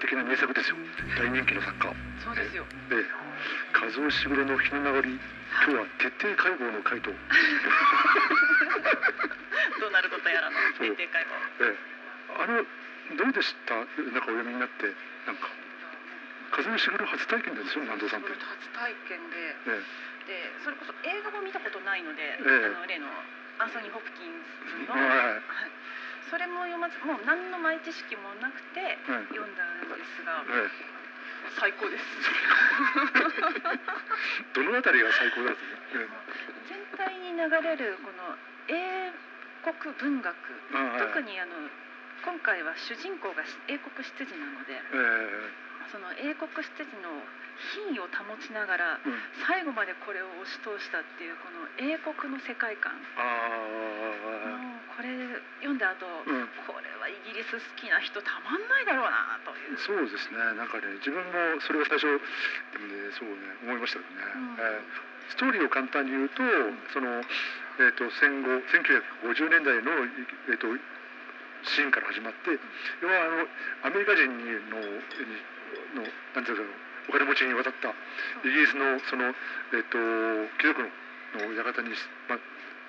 的な名作ですよ。大人気の作家。そうですよ。で和尾しぐれの日の流り今日は徹底解剖の回答ドナルドとやらの徹底解剖。ええ。あのどうでした？なんかお読みになって。なんか。和尾しぐれ初体験ですよ南藤さんって、初体験で。えでそれこそ映画も見たことないので、えあの例のアンソニー・ホプキンスの、はいそれも読まずもう何の前知識もなくてはい読んだんですが、ええ最高です。どのあたりが最高だった全体に流れるこの英国文学特にあの今回は主人公が英国執事なのでえその英国執事の品位を保ちながら最後までこれを押し通したっていうこの英国の世界観これ読んだ後、あうん。これはイギリス好きな人たまんないだろうなという。そうですね。なんかね自分もそれを最初でもねそうね思いましたけどね、うん。えーストーリーを簡単に言うとその、えー、と戦後1950年代の、えー、とシーンから始まって要はあのアメリカ人にののなんていうかお金持ちに渡ったイギリスのその、えー、と貴族のの館に、ま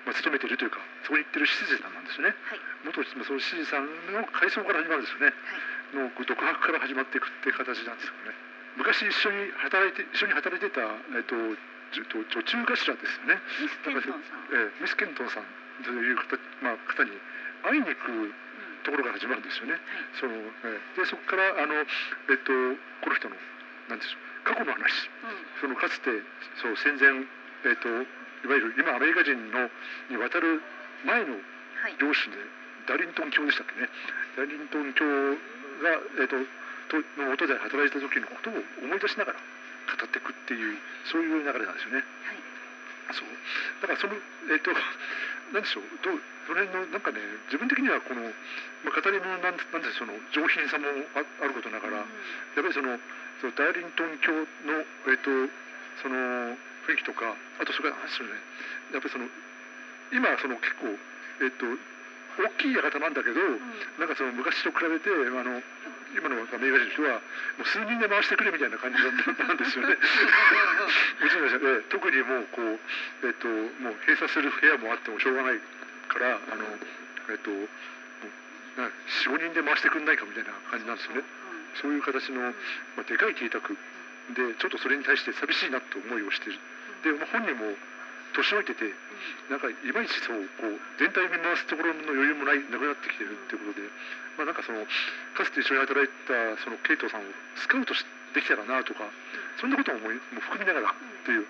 まあ、勤めているというかそこに行ってる執事さんなんですよね。はい。元その執事さんの階層から始まるんですよね。はい。の独白から始まっていくっていう形なんですよね。昔一緒に働いて一緒に働いてた、えっと、じゅと女中頭ですよね、ミス・テントンさん、えーミス・ケントンさんという方,、まあ、方に会いに行くところから始まるんですよね。そのえーでそこからあの、えっと、この人のなんでしょう過去の話。うんうん。そのかつてそう戦前、えっと、いわゆる今アメリカ人のに渡る前のはい。領主でダリントン教でしたっけね。ダリントン教が、えー、ととの元で働いた時のことを思い出しながら語っていくっていうそういう流れなんですよね。はい。そう。だからそのえっ、となんでしょう。どうその辺のなんかね自分的にはこの、まあ、語り物なんなんでその上品さもああることながら、やっぱりそのそのダーリントン教のえっ、とその雰囲気とかあとそれからなんでしょうねやっぱりその今その結構えっ、と大きい館なんだけど、うん。なんかその昔と比べてあの今のアメリカ人の人はもう数人で回してくれみたいな感じなん なんですよね。もちろん 特にもうこうえっ、ともう閉鎖する部屋もあってもしょうがないからあのえっ、ともうな45人で回してくんないかみたいな感じなんですよね。そういう形の、まあ、でかい邸宅でちょっとそれに対して寂しいなって思いをしてる。で、まあ、本人も年老いててなんかいまいちそうこう全体を見回すところの余裕もないなくなってきてるってことで、まあ、なんかそのかつて一緒に働いたそのケイトさんをスカウトしできたらなとかそんなことも思いも含みながらっていう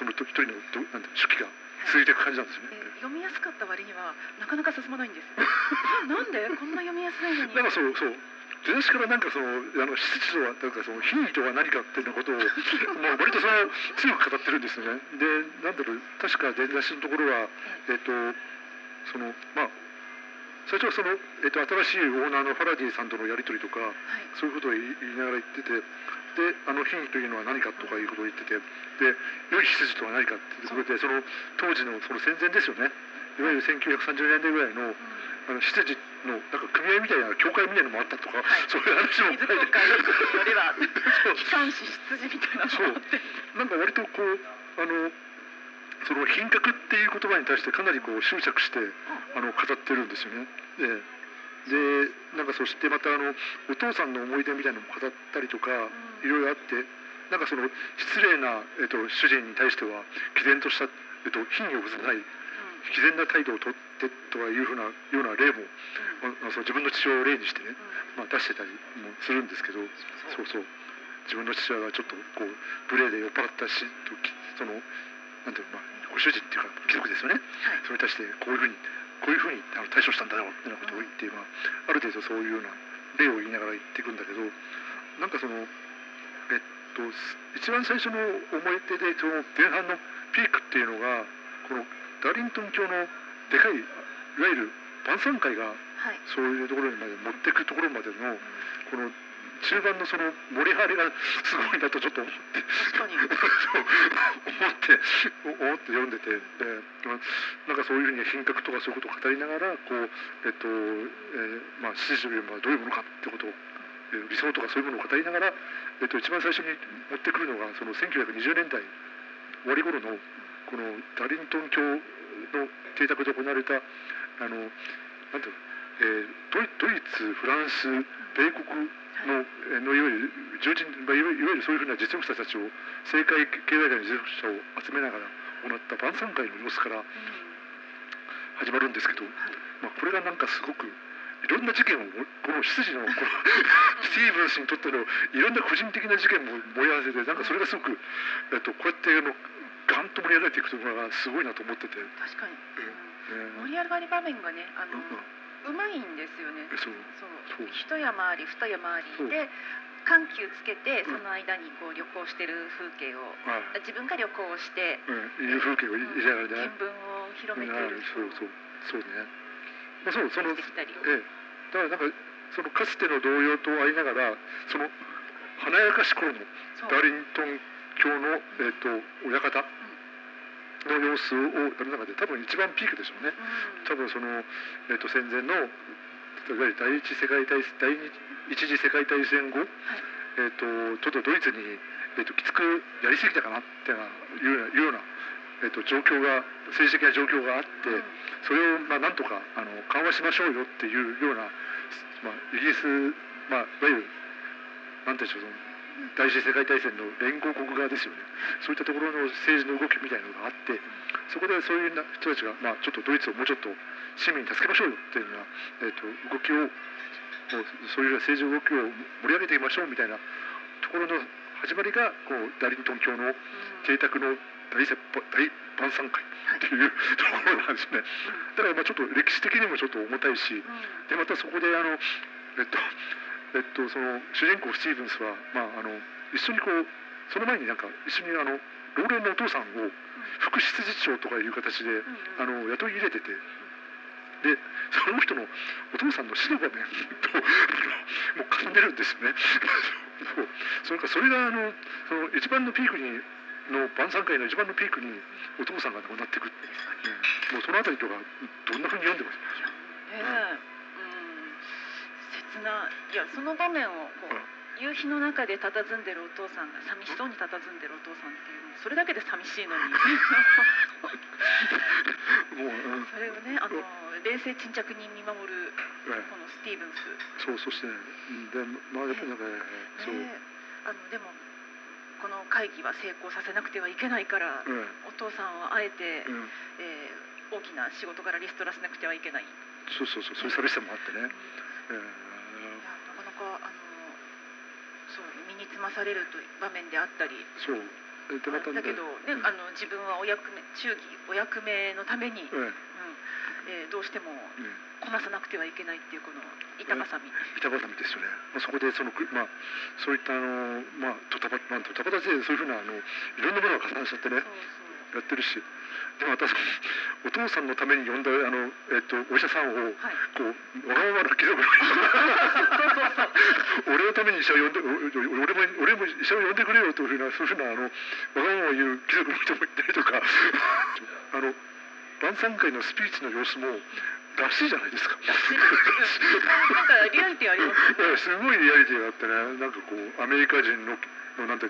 その一人のどなんていうの手記が続いていく感じなんですよね。で読みやすかった割にはなかなか進まないんです なんで？こんな読みやすいのに。なんかそうそう出だしからなんかそのあの質とはなんかその品位とは何かっていうことを もう割とその強く語ってるんですよね。でなんだろう確か出だしのところはえっ、とそのまあ最初はその、えっと新しいオーナーのファラディさんとのやり取りとかはい。そういうことを言いながら言っててであの品位というのは何かとかいうことを言っててで良い羊とは何かっていうことでその当時のその戦前ですよね。いわゆる1930年代ぐらいのあの執事のなんか組合みたいな教会みたいなのもあったとか、はい。そういう話も水書い。て公開よりは機関士羊みたいなそう。なんか割とこうあのその品格っていう言葉に対してかなりこう執着してあの語ってるんですよね。ででなんかそしてまたあのお父さんの思い出みたいなのも語ったりとかいろいろあってなんかその失礼な、えっと、主人に対しては毅然とした、えっと、品位を崩さない毅然な態度をとってとかいうふうなような例も、まあ、その自分の父親を例にしてね、まあ、出してたりもするんですけどそう。そう自分の父親がちょっとこう無礼で酔っ払ったしそのなんていうの、まあ、ご主人っていうか貴族ですよね。それに対してこういうふうにこういうふうにあの対処したんだよみたいなことを言って、まあ、ある程度そういうような例を言いながら言っていくんだけどなんかそのえっとす一番最初の思い出でその前半のピークっていうのがこのダーリントン教のでかいいわゆる晩餐会がはい。そういうところにまで持っていくところまでのこの中盤のその盛り上がりがすごいなとちょっと思って。思って思って読んでて。で、まあ、なんかそういうふうに品格とかそういうことを語りながらこうえっと、えーまあ七時というのはどういうものかってことを、えー理想とかそういうものを語りながら、えっと、一番最初に持ってくるのがその1920年代終わり頃のこのダリントン教の邸宅で行われたあのなんていうの、えードイドイツフランス米国の,、えのいわゆる重鎮、まあ、いわゆるそういうふうな実力者たちを政界経済界の実力者を集めながら行った晩餐会の様子から始まるんですけど、まあ、これがなんかすごくいろんな事件をこの執事のこのスティーブンスにとってのいろんな個人的な事件も燃え合わせてなんかそれがすごく、えっと、こうやってあのガンと盛り上がっていくところがすごいなと思ってて、確かに、うん盛り上がり場面がねあの、うまいんですよね。えそう。そう。そう。一山あり二山あり。で緩急つけてうん。その間にこう旅行してる風景を。はい。自分が旅行してうん、いう風景を入れながらね見聞を広めているそうそう。そうね、まあ、そうそのええ、だからなんかそのかつての同様とありながらその華やかし頃のダーリントン教の、えっと親方の様子をやる中で多分一番ピークでしょうね。うん。多分その、えっと戦前のいわゆる第一世界大第二一次世界大戦後、えっとちょっとドイツに、えっときつくやりすぎたかなっていうようないうような、えっと状況が政治的な状況があって、うん。それをまあなんとかあの緩和しましょうよっていうような、まあ、イギリス、まあ、いわゆるなんていうんでしょう第一次世界大戦の連合国側ですよね。そういったところの政治の動きみたいなのがあってそこでそういうな人たちが、まあ、ちょっとドイツをもうちょっと市民に助けましょうよっていうような、えー、と動きをもうそういう政治動きを盛り上げていきましょうみたいなところの始まりがこうダリントン教の邸宅の大せ大晩餐会っていうところなんですね。だからまあちょっと歴史的にもちょっと重たいし、でまたそこであのえっとえっとその主人公スティーブンスはまああの一緒にこうその前になんか一緒にあの老齢のお父さんを副執事長とかいう形であの雇い入れてて。でその人のお父さんの死の場面とあの もう絡んでるんですよね。そうそれからそれがあのその一番のピークにの晩餐会の一番のピークにお父さんが亡くなっていく、うん、もうそのあたりとかどんなふうに読んでますうん切ないやその場面をこう夕日の中で佇んでるお父さんが寂しそうに佇んでるお父さんっていうそれだけで寂しいのに。もう、うん。それをねあの冷静沈着に見守るえこのスティーブンス。そうそしてねうんでまあやっぱりなんかね。そう、ね。あのでもこの会議は成功させなくてはいけないから、うん。お父さんはあえて、うん、えー大きな仕事からリストラしなくてはいけない、いそうそうそうそういう寂しさもあってね、やえなかなかあのそう身につまされるという場面であったり。ーそう。だ。けど、ねうん。あの自分はお役目忠義お役目のために、うん。ええーどうしてもこなさなくてはいけないっていうこの板挟み、板挟みですよね、まあ、そこでそのく、まあ、そういったあの、まあ、ドタバタ、まあ、ドタバタでそういうふうなあのいろんなものが重なっちゃってね。やってるしでまたそのお父さんのために呼んだあの、えっと、お医者さんをはい。こうわがままな貴族 俺のために医者を呼んで俺も俺も医者を呼んでくれよというふうなそういうふうなあのわがまま言う貴族の人もいたりとか。あの晩餐会のスピーチの様子もらしいじゃないですか。なんかリアリティありますすごいリアリティがあってね。なんかこうアメリカ人ののなんて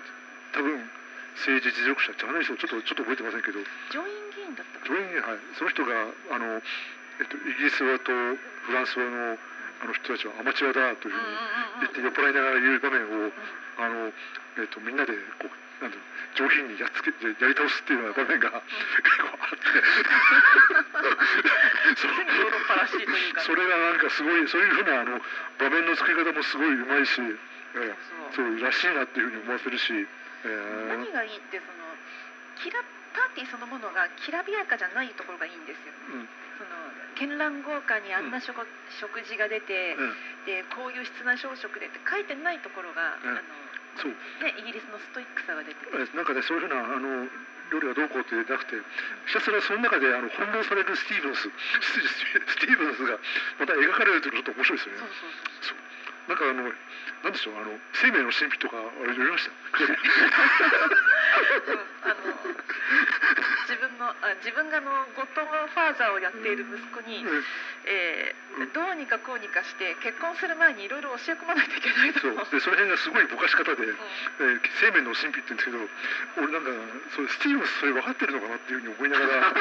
多分政治実力者ジャーナリストちょっとちょっと覚えてませんけど。上院議員だったか上院はいその人があの、えっと、イギリス語とフランス語のあの人たちはアマチュアだというふうに言って酔っ払いながら言う場面をあの、えっと、みんなでこうなん上品にやっつけてやり倒すっていうような場面が結構あっ て。それがなんかすごいそういうふうなあの場面の作り方もすごいうまいし、ええそう。そうらしいなっていうふうに思わせるし、ええ。何がいいってそのキラパーティーそのものがきらびやかじゃないところがいいんですよ。うん。その絢爛豪華にあんな食,、食事が出て、うん。でこういう質な小食でって書いてないところが、うん。あのそう。ねイギリスのストイックさが出てえなんかねそういうふうなあの料理がどうこうってなくてひたすらその中であの翻弄されるスティーブンス スティーブンスがまた描かれるというのがちょっと面白いですよね。そうそう。そう。なんかあのなんでしょうあの生命の神秘とかあれ読みました？あの自分のあ自分があのゴッドファーザーをやっている息子に、うん。えーどうにかこうにかして結婚する前にいろいろ教え込まないといけないとそう。でその辺がすごいぼかし方で、うん。えー生命の神秘って言うんですけど俺なんかそれスティーブンスそれ分かってるのかなっていうふうに思いながら。む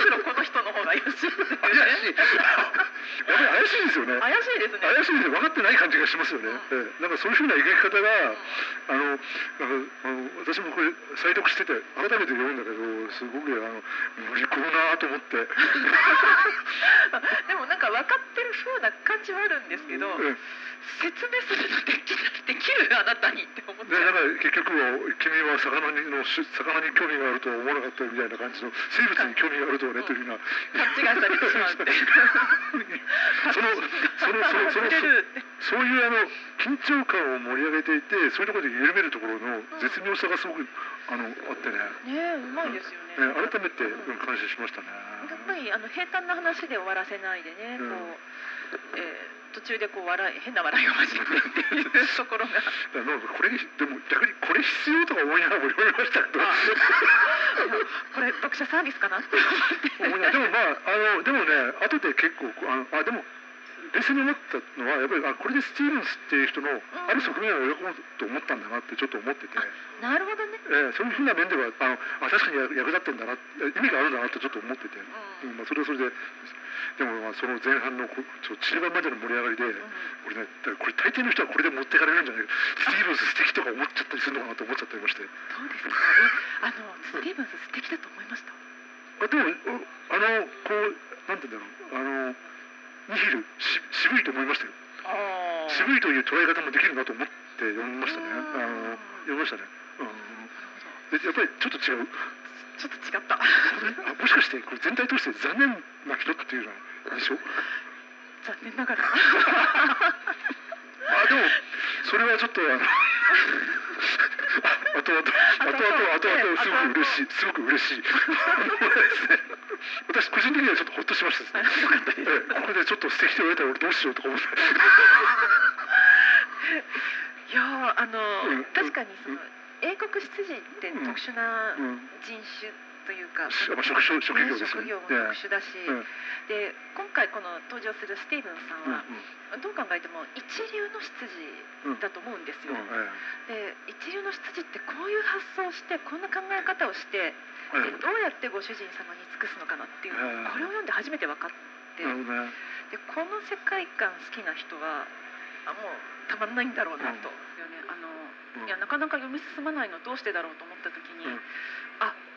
しろこの人の方が怪しいね怪しいやっぱり怪しいですよね。怪しいですね。怪しいですよ分かってない感じがしますよね、ええなんかそういうふうな描き方が、あのなんかあの私もこれ再読してて改めて読むんだけどすごくあの無理こうなと思って、でもなんか分かってる風な感じはあるんですけど、ええ説明するのできできるあなたにって思っちゃう。でなんか結局は君は魚にのし魚に興味があるとは思わなかったみたいな感じの生物に興味があるとはねというふうな。勘違いされてしまうって そのそのそのそれそういうあの緊張感を盛り上げていてそういうところで緩めるところの絶妙さがすごくあのあってね、ねえうまいですよね、えー改めてうん感心しましたね。やっぱりあの平坦な話で終わらせないでね、うん。こう、えー途中でこう笑い変な笑いを交えてっていうところが。これでも逆にこれ必要とか思いながらも読みましたけど。これ読者サービスかなって。思いながら。でもまああのでもね後で結構あのあでも冷静に思ったのはやっぱりあこれでスティーブンスっていう人のある側面を描こうと思ったんだなってちょっと思ってて、なるほどね、えーそういうふうな面ではあのあ確かに役役立ってんだな意味があるんだなってちょっと思ってて、うん。まあ、それはそれで。でもまあその前半のこちょ中盤までの盛り上がりで、俺ねだからこれ大抵の人はこれで持ってかれるんじゃないか。スティーブンス素敵とか思っちゃったりするのかなと思っちゃったりまして。そうですかえあのスティーブンス素敵だと思いました？あでもおあのこうなんて言うんだろう。あのニヒルし渋いと思いましたよ。ああ渋いという捉え方もできるなと思って読みましたね。うん。あの読みましたね、うん、でやっぱりちょっと違う。ちょっと違った。あもしかしてこれ全体通して残念な人っていうのはでしょ残念ながら。あでもそれはちょっとあの あとあとあとあとあとあとすごく嬉しい。すごく嬉しい。ですね私個人的にはちょっとほっとしましたですね。ここでちょっと素敵と言われたら俺どうしようとか思って。いやーあのうん確かにその英国執事ってうん特殊なうん。人種というか、職種職業ですよね職業も特殊だし、うんで今回この登場するスティーブンさんうんは、どう考えても一流の執事だと思うんですよ、うんえで一流の執事ってこういう発想をしてこんな考え方をしてええ。でどうやってご主人様に尽くすのかなっていうのをええ。これを読んで初めて分かって。でこの世界観好きな人はあもうたまんないんだろうなと、いうねあのうん。いやなかなか読み進まないのどうしてだろうと思った時に、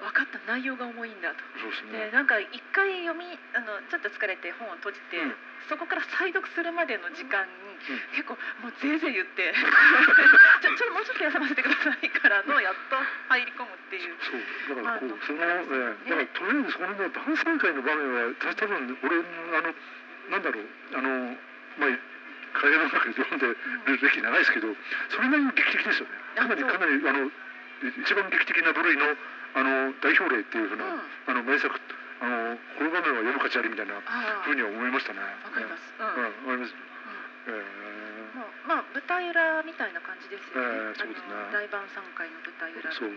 分かった。内容が重いんだと。そうですね。でなんか一回読みあのちょっと疲れて本を閉じて、うん。そこから再読するまでの時間に、結構もうぜいぜい言って ちょちょっともうちょっと休ませてくださいからのやっと入り込むっていう。そうだからこうそのね。だからとりあえずそのね晩餐会の場面はた多分俺あのなんだろうあのまあ会話の中で読んでる歴長いですけどそれなりに劇的ですよね。かなりかなりあの一番劇的な部類のあの代表例っていうふうな、うんあの名作あのこの場面は読む価値ありみたいなあふうには思いましたね。わかります。うん。うん、わかります。うんえもうまあ舞台裏みたいな感じですよね。ええそうですね大晩餐会の舞台裏。ー、そう。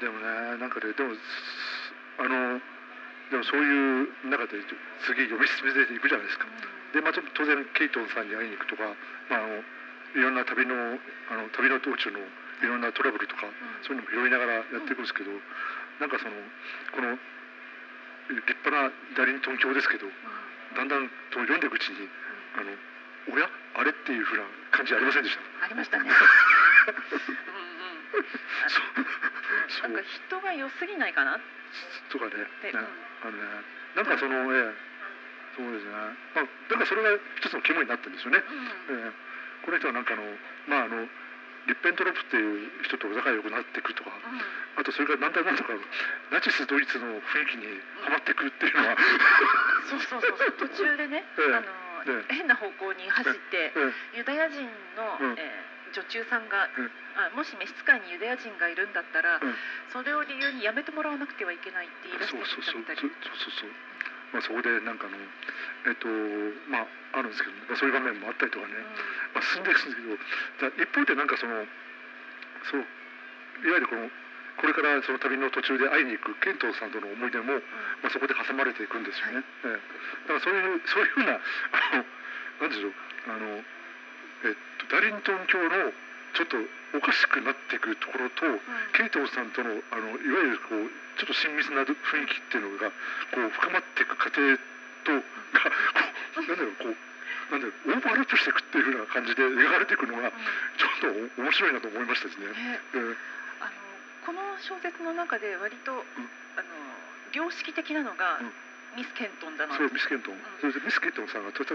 でもね、なんかね、でも、すあの、でもそういう中で次読み進めていくじゃないですか。うで、まあ、当然ケイトンさんに会いに行くとか、まあ、あのいろんな旅のあの旅の道中のいろんなトラブルとか、そういうのも拾いながらやっていくんですけど、なんかそのこの立派なダリントン教ですけど、ん。だんだんと読んでいくうちにあのおや？あれっていうふうな感じありませんでした？ありましたね。うんうん。そう。なんか人が良すぎないかな？っとかね、て。ねうん。あのね、なんかその、ええ。そうですね、まあ、だからそれが一つの肝になってるんですよね。ええ。この人はなんかあの、まああの、リッペントロップっていう人と仲良くなっていくとか、あとそれからなんだなんだかナチスドイツの雰囲気にはまっていくっていうのは、そうそうそうそう途中でね、ええ。あのえ変な方向に走って、えユダヤ人の、うん。えー女中さんが、うん。あもし召使いにユダヤ人がいるんだったら、うん。それを理由にやめてもらわなくてはいけないって言いえ出してそうそうそう。みたみたいそうそうそうまあ、そこでなんかあのえっとまああるんですけど、まあ、そういう場面もあったりとかね、まあ、進んでいくんですけどだ一方でなんかそのそういわゆるこのこれからその旅の途中で会いに行くケントさんとの思い出も、まあ、そこで挟まれていくんですよね。ええ。だからそういうそういうふうなあのなんでしょう。あのえっとダリントン教のちょっとおかしくなっていくところと、ケイトさんとのあのいわゆるこうちょっと親密な雰囲気っていうのがこう深まっていく過程とがこうなんだろうこうなんだろうオーバーラップしていくっていうふうな感じで描かれていくのがちょっと面白いなと思いましたですね。ね。ええあのこの小説の中で割と、あの良識的なのが、うんミス・ケントンだな。そうミスケントン、それでミスケントンさんがお父さ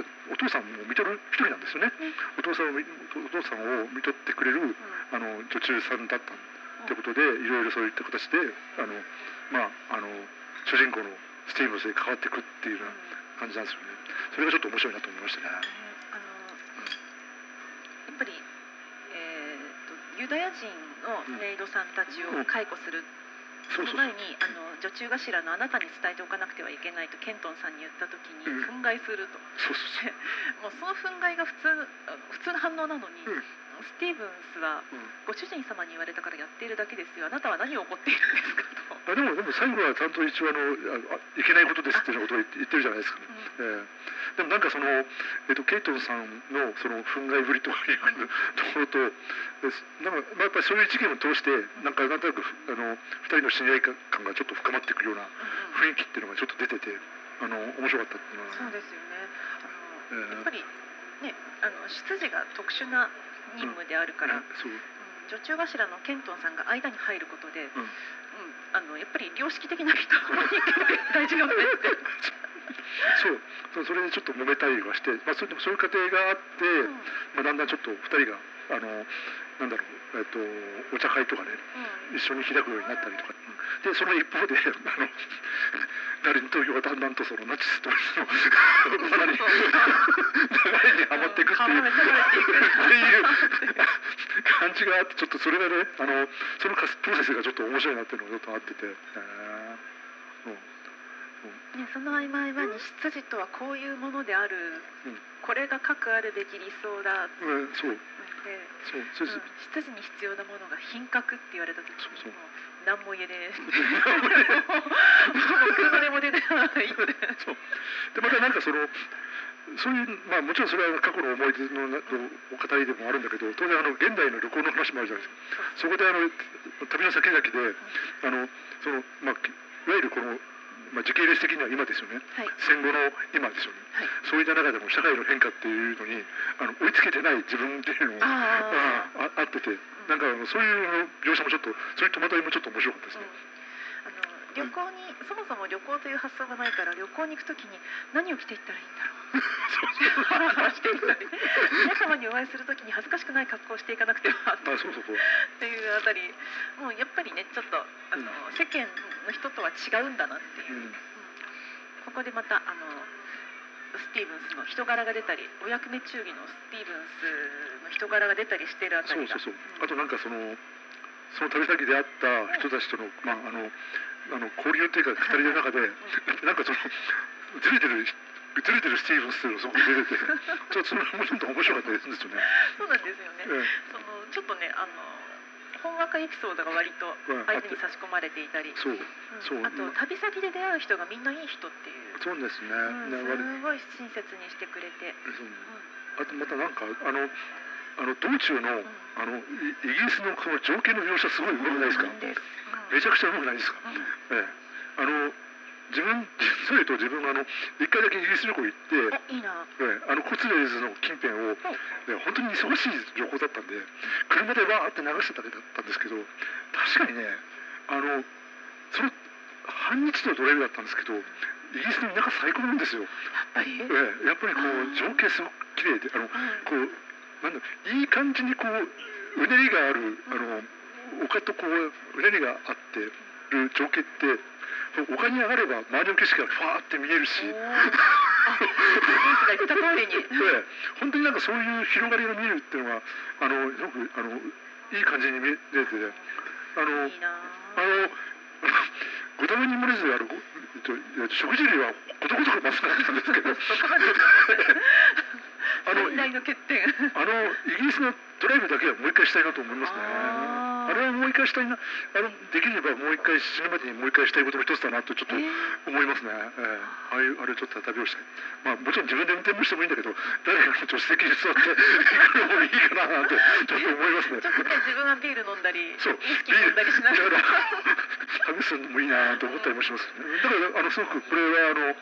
んを見とる一人なんですよね、お父さんを見お父さんを見とってくれるあの女中さんだったってことで、いろいろそういった形であのまああの主人公のスティーブンスに変わっていくっていうような感じなんですよね。それがちょっと面白いなと思いましたね。あのやっぱり、えー、とユダヤ人のメイドさんたちを解雇するそうそうその前にあの女中頭のあなたに伝えておかなくてはいけないとケントンさんに言った時にうん。憤慨すると、そうそうそう。もうその憤慨が普通普通の反応なのに、うんスティーブンスはうんご主人様に言われたからやっているだけですよ。あなたは何を怒っているんですか？と。あでもでも最後はちゃんと一応あのああいけないことですっていうことを言ってるじゃないですか。ね、ええ。でもなんかその、えっと、ケイトンさんのその憤慨ぶりとかいうところとなんか、まあ、やっぱりそういう事件を通してなんかなんとなくあの二人の知り合い感がちょっと深まっていくようなうんうん。雰囲気っていうのがちょっと出ててあの面白かったっていうのはそうですよね。あの、ええ。やっぱりね、あの出自が特殊な任務であるから、うん。女中頭のケントンさんが間に入ることで、うん。うん。あのやっぱり良識的な人に 大事よねって。そう。それでちょっと揉めたりはして、まあ、それでもそういう過程があって、うん。まあ、だんだんちょっと二人があのなんだろう、えっと、お茶会とかね一緒に開くようになったりとか、でその一方であのダリン東京がだんだんとそのナチスとの流れにはまっていくっていう。ていくっていう感じがあってちょっとそれがねあのそのプロセスがちょっと面白いなっていうのがちょっとあってて、えーうん。ね、その合間合間に出自とはこういうものである、うん。これが核あるべき理想だ。うん、そうで、そうそううん、出自に必要なものが品格って言われた時にもう何も言えねえ。車でも出てないそう。でまたなんかそのそういうまあもちろんそれは過去の思い出のなお語りでもあるんだけど当然あの現代の旅行の話もあるじゃないですか。そこであの旅の先々であのそのまあいわゆるこの、まあ、時系列的には今ですよね。はい。戦後の今ですよね。はい。そういった中でも社会の変化っていうのにあの追いつけてない自分っていうのがああっててなんかあのそういう描写もちょっとそういう戸惑いもちょっと面白かったですね。あの旅行にそもそも旅行という発想がないから旅行に行くときに何を着ていったらいいんだろう。ハラハラしていったり皆様にお会いするときに恥ずかしくない格好をしていかなくてはあそうそうそう。っていうあたり。もうやっぱりねちょっとあの、世間の人とは違うんだなっていう。う、ん。うん。ここでまたあのスティーブンスの人柄が出たりお役目忠義のスティーブンスの人柄が出たりしているあたりが。そうそうそう。あとなんかそのその旅先で会った人たちとの,、まあ、あのあの交流っていうか語りの中でなんかそのずれてるずれてるスティーブンスがそこに出ててちょっとそれもちょっと面白かったですよね。そうなんですよね、えそのちょっとねあのほんわかエピソードが割とうん相手に差し込まれていたり、えそううん。そう。あと旅先で出会う人がみんないい人っていう、そうですね。うん、すごい親切にしてくれて、そううあとまたなんかあのあの道中のあのイイギリスのこの情景の描写すごい上手くないですか。めちゃくちゃ上手くないですか、ええ、あの自分実を言うと自分があの一回だけイギリス旅行行って、おいいな。ええ、あのコツレーズの近辺を、ね、本当に忙しい旅行だったんで車でわーって流してただけだったんですけど確かにねあのその半日のドライブだったんですけどイギリスの田舎最高なんですよ、やっぱり、ええ、やっぱりこう情景すごく綺麗であのこうなんだいい感じにこううねりがあるあの丘とこううねりがあってる情景って丘に上がれば周りの景色がファーって見えるし、に、え 本当になんかそういう広がりが見えるっていうのがあのすごくあのいい感じに見えてて。あのあ。のご多分に漏れずあのごえっとえっと食事類はことごとくかったんですけど あのの欠点あのイギリスのドライブだけはもう一回したいなと思いますね。あれはもう一回したいな、あのできればもう一回死ぬまでにもう一回したいことの一つだなとちょっとえー思いますね。ええああいうあれちょっと旅をしたい。まあもちろん自分で運転もしてもいいんだけど、誰かの助手席に座って行くのもいいかななんてちょっと思いますねちょ。っとね自分はビール飲んだりそう、ウイスキー飲んだりしながらだから、ハグすのもいいなと思ったりもします、ね。だから、あの、すごく、これは、あの。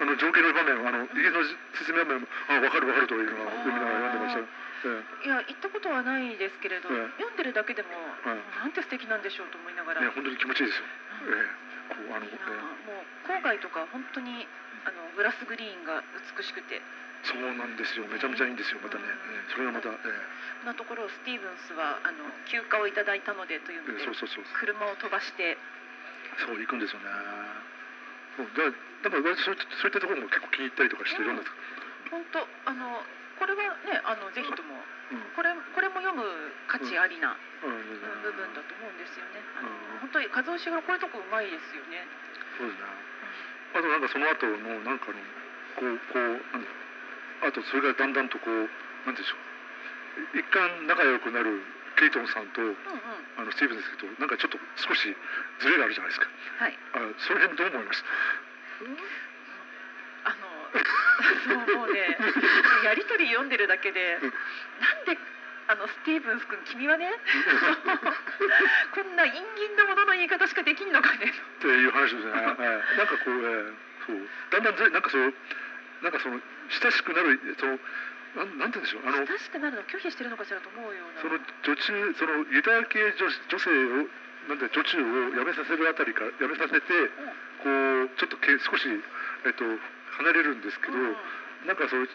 あの、情景の場面、あの、イギリスの説明場面も、あ、わかるわかるというのは、読みながら読んでました。えいや行ったことはないですけれど、ええ読んでるだけでも、はいなんて素敵なんでしょうと思いながら、本当に気持ちいいですよ。ええこう、あの、もう郊外とか本当にあのグラスグリーンが美しくてえそうなんですよ。めちゃめちゃいいんですよ。またね、ええそれがまた、えそんなところをスティーブンスはあの休暇をいただいたのでというのでそうそうそう。車を飛ばしてそう、行くんですよね。う、だ、だから、割とそういった、そういったところも結構気に入ったりとかしてるん。ですか。本当あのこれはねあのぜひともうん。これこれも読む価値ありなうん、うん。部分だと思うん。ですよね。あのうん。本当に和夫氏がこういうとこうまいですよね。そうですね。あとなん。かその後のなん。かのこうこうなん。だあとそれがだん。だん。とこうなん。でしょう一貫仲良くなるケイトンさんとうんうん。あのスティーブンですけどなんかちょっと少しズレがあるじゃないですか。はい。あその辺どう思いましたあのそうもうねやりとり読んでるだけでうん。なんであのスティーブンス君君はね こんな陰銀なものの言い方しかできんのかね。っていう話ですね、ええなんかこう、ええそう。だんだんずれなんかそうなんかその親しくなるそのなんなんて言うんでしょうあの親しくなるの拒否してるのかしらと思うような。その女中そのユダヤ系女女性をなんで女中を辞めさせるあたりから辞めさせてこうちょっとけ少しえっと離れるんですけど、うん。なんかそう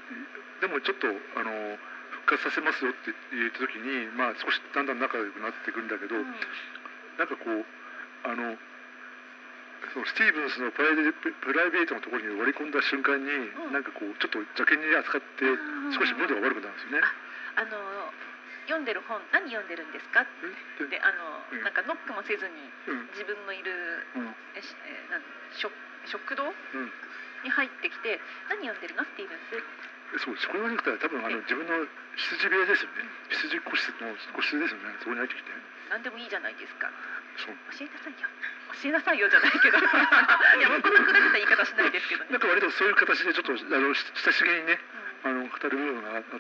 でもちょっとあの復活させますよって言った時にまあ少しだんだん仲良くなってくるんだけど、うん。なんかこうあのそのスティーブンスのプライベートのところに割り込んだ瞬間に、うんなんかこうちょっと邪険に扱ってうん少しムードが悪くなるんですよね。あの読んでる本何読んでるんですかえであの、うんなんかノックもせずにうん自分のいるうんえなん食食堂うんに入ってきて何読んでるの？スティーブンスそうです。これはなくて多分あの自分の羊部屋ですよね。羊個室の個室ですよね。そこに入ってきて。何でもいいじゃないですか。教えなさいよ。教えなさいよじゃないけど。いやもうこのくだった言い方しないですけどね。なんか割とそういう形でちょっとあのし親しげにねうあの語る部分があなんか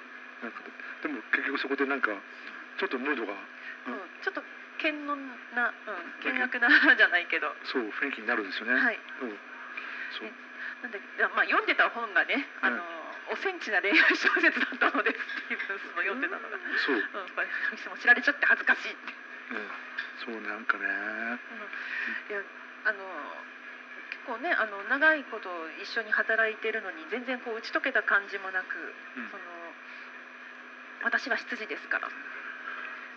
でも結局そこでなんかちょっとムードがん。うん。ちょっと険能な、うん、険悪なじゃないけど。そう雰囲気になるんですよね。はい。そう。そう。なんでいやまあ読んでた本がねあの、おセンチな恋愛小説だったのでスティーブンスの読んでたのが、うん、そう。これも知られちゃって恥ずかしいって。うんそうなんかね。いやあの結構ねあの長いこと一緒に働いてるのに全然こう打ち解けた感じもなく、うん。その私は羊ですから、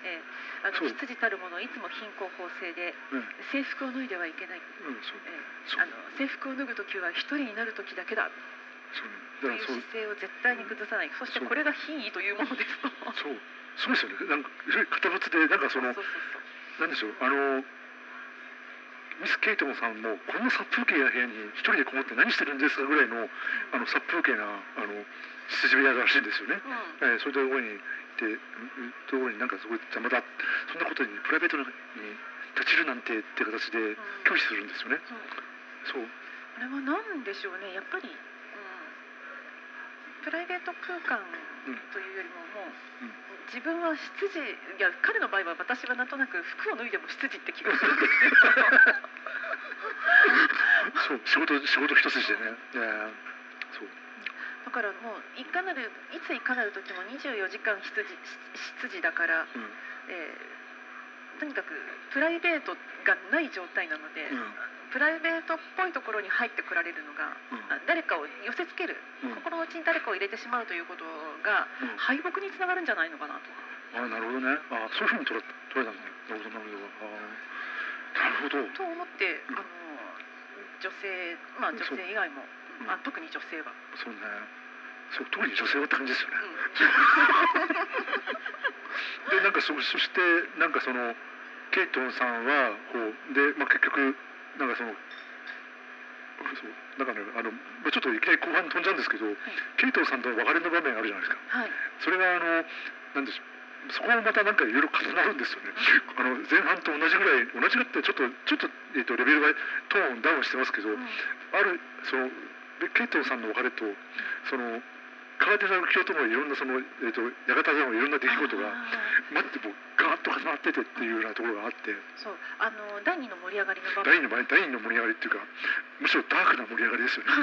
えーあのそう。羊たるものいつも貧困法制でうん。制服を脱いではいけない、うんえーあの制服を脱ぐ時は一人になる時だけだ。という姿勢を絶対に崩さない。そしてこれが品位というものです。とそう そうですよね。なんか堅物でなんかそのなんでしょうあのミス・ケイトンさんもこんな殺風景な部屋に一人でこもって何してるんですかぐらいのあの殺風景なあの羊部屋らしいんですよね。うん。えーそういうところにいて、うんうんところになんかすごい邪魔だそんなことにプライベートに立ちるなんてって形で拒否するんですよね。うん。そう。これは何でしょうね。やっぱり、うん、プライベート空間というよりももう、うん。自分は執事いや彼の場合は私はなんとなく服を脱いでも執事って気がするんですよ。そう仕事仕事一筋でね。えーそう。だからもういかなるいついかなる時も24時間執事執事だから、うん。えーとにかくプライベートがない状態なので、うんプライベートっぽいところに入ってこられるのが、うんあ誰かを寄せつける、うん心の内に誰かを入れてしまうということがうん敗北につながるんじゃないのかなと。あなるほどね。あそういうふうに取ら取れたんだね。なるほどなるほど。あなるほど。と思って、うんあの女性まあ女性以外も、あ、特に女性は、そうね。そう特に女性はって感じですよね。でなんかそそしてなんかそのケイトンさんはこうで、まあ、結局なんかそのそうだからねあのまあちょっといきなり後半に飛んじゃうんですけど、ケイトンさんとの別れの場面あるじゃないですか。はい。それがあのなんでしょうそこもまたなんかいろいろ重なるんですよね。あの前半と同じぐらい同じぐらいってちょっとちょっとえっ、とレベルがトーンダウンしてますけど、うん。あるそのでケイトンさんの別れとそのカーデナル教ともいろんなそのえっ、と館でもいろんな出来事があ待ってもうガーッと重なっててっていうようなところがあって。ーそう。あの第二の盛り上がりの場面。第二の前第二の盛り上がりっていうかむしろダークな盛り上がりですよね。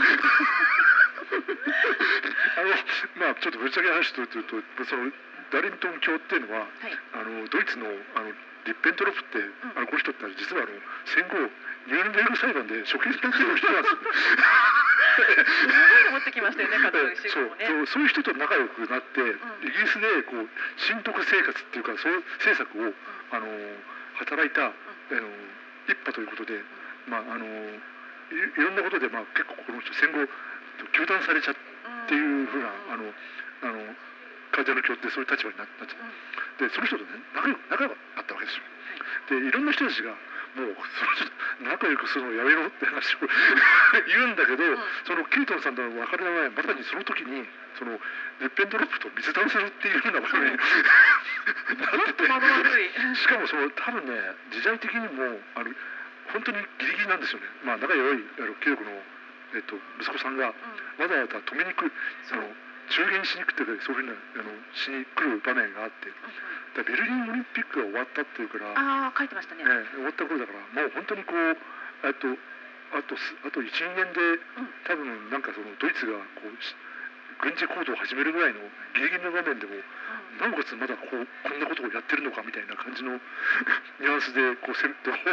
あのまあちょっとぶっちゃけ話というとそのダリントン教っていうのははい。あのドイツのあのリッペントロフって、あのこの人って実はあの戦後ニュールンベルグ裁判で処刑されてる人なんです。よ。すごい持ってきましたよねね。そうそういう人と仲良くなって、ん。イギリスでこう新徳生活っていうかそういう政策をあの働いた、あの一派ということで、まああのいいろんなことでまあ結構この人戦後糾弾されちゃっっていうふうなあのあのカーディナル教ってそういう立場になっちゃう。でその人とね仲良く仲良くあったわけですよ。でいろんな人たちがもうその人仲良くするのやめろって話を 言うんだけど、ん。そのケイトンさんとの別れの前まさにその時にそのレッペンドロップと水倒せるっていうような場面。に なってて。しかもその多分ね時代的にもあの本当にギリギリなんですよね。まあ仲良いあの貴族のえっと息子さんがわざわざ止めに来る。あの中元しに来てそういうふうなあのしに来る場面があって。でベルリンオリンピックが終わったっていうから、ああ書いてましたね、ね、終わった頃だからもう本当にこうえっとあとすあと12年で多分なんかそのドイツがこうし軍事行動を始めるぐらいのギリギリの場面でもなおかつまだこうこんなことをやってるのかみたいな感じの ニュアンスでこう攻めて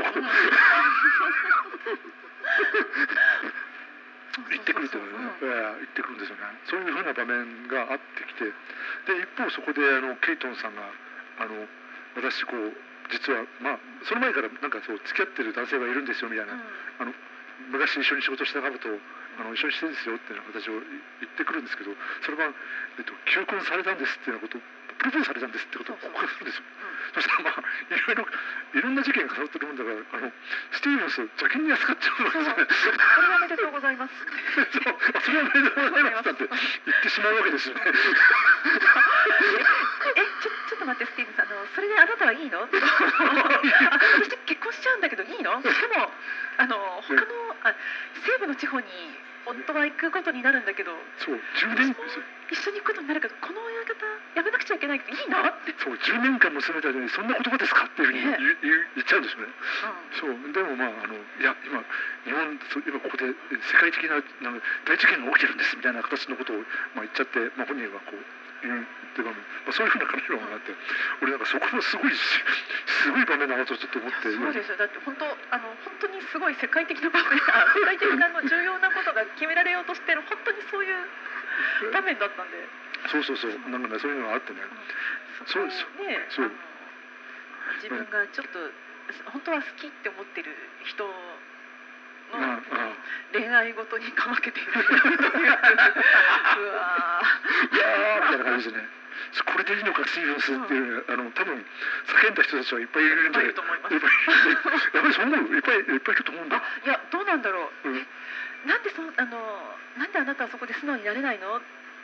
言ってくるというね、えってくるんですよね。そういうふうな場面があってきて、で一方そこであのケイトンさんがあの私こう実はまあその前からなんかそう付き合ってる男性がいるんですよみたいな、あの昔一緒に仕事した方とあの一緒にしてるんですよっていうような形を言ってくるんですけど、それはえっと求婚されたんですっていうようなこと。プロポーズされたんですってことを告白するんですよ。そしたらまあいろいろいろんな事件が重なってるもんだからあのスティーブンス邪険に扱っちゃうわけそうですよね。これはおめでとうございますそそれはおめでとうございますなんて言ってしまうわけですよね。えちょちょっと待ってスティーブンさんあのそれであなたはいいの？あ私結婚しちゃうんだけどいいの？しかもあの他のあ西部の地方に夫は行くことになるんだけど。そう10年一緒に行くことになるけどこの親方やめなくちゃいけないけどいいのって、そう10年間娘たちにそんな言葉ですかっていうふうに言,、ね言っちゃうんですよね。うそうでもまああのいや今日本今ここでえ世界的ななんか大事件が起きてるんですみたいな形のことをまあ言っちゃってまあ本人はこうっていう場面、まあ、そういうふうな感じのがあって俺なんかそこもすごいしすごい場面だなとちょっと思ってん、そうです。よだって本当あの本当にすごい世界的な場面 が世界的なの重要なことが決められようとしてる本当にそういう場面だったんで。そうそうそう。なんかねそういうのがあってね。そこにねそう。自分がちょっと本当は好きって思ってる人あのあ恋愛ごとにかまけている。といううわいやーみたいな感じで。ねこれでいいのかスティーブンスっていう、ねあの多分叫んだ人たちはいっぱいいるんじゃないいると思います。やっぱりそう思ういっぱいいっぱいいると思うんだ。あいやどうなんだろう、うん。えなんでそあのなんであなたはそこで素直になれないの？っ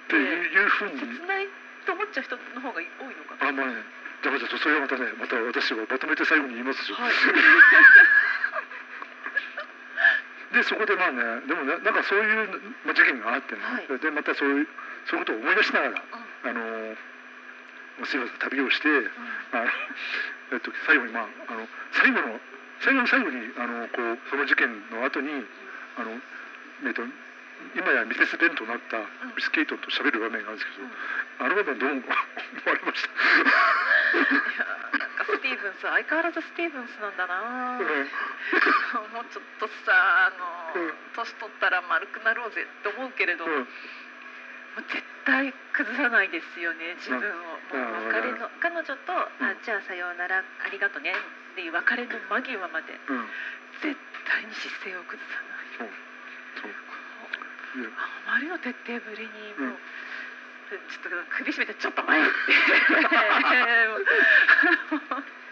ていうふうに。切ないと思っちゃう人の方が多いのかな？あまあね。じゃあじゃあそれはまたねまた私はまとめて最後に言いますし、はい でそこでまあねでもねなんかそういう、まあ、事件があってね、はい。でまたそういうそういうことを思い出しながらうん。あのすいません旅をしてあの、えっと、最後にまああの最後の最後の最後にあのこうその事件の後にあのえっと今やミセス・ベンとなったミス・ケイトンと喋る場面があるんですけど、うん。あの場面どう思われました、いやなんかスティーブンス相変わらずスティーブンスなんだなうん。もうちょっとさあの、うん。年取ったら丸くなろうぜって思うけれど、もうん。う絶対崩さないですよね自分を、うんもう別れの彼女と、うん。あじゃあさようならありがとねっていう別れの間際までうん。絶対に姿勢を崩さないあまりの徹底ぶりにもう、うん。ちょっと首絞めてちょっと前って。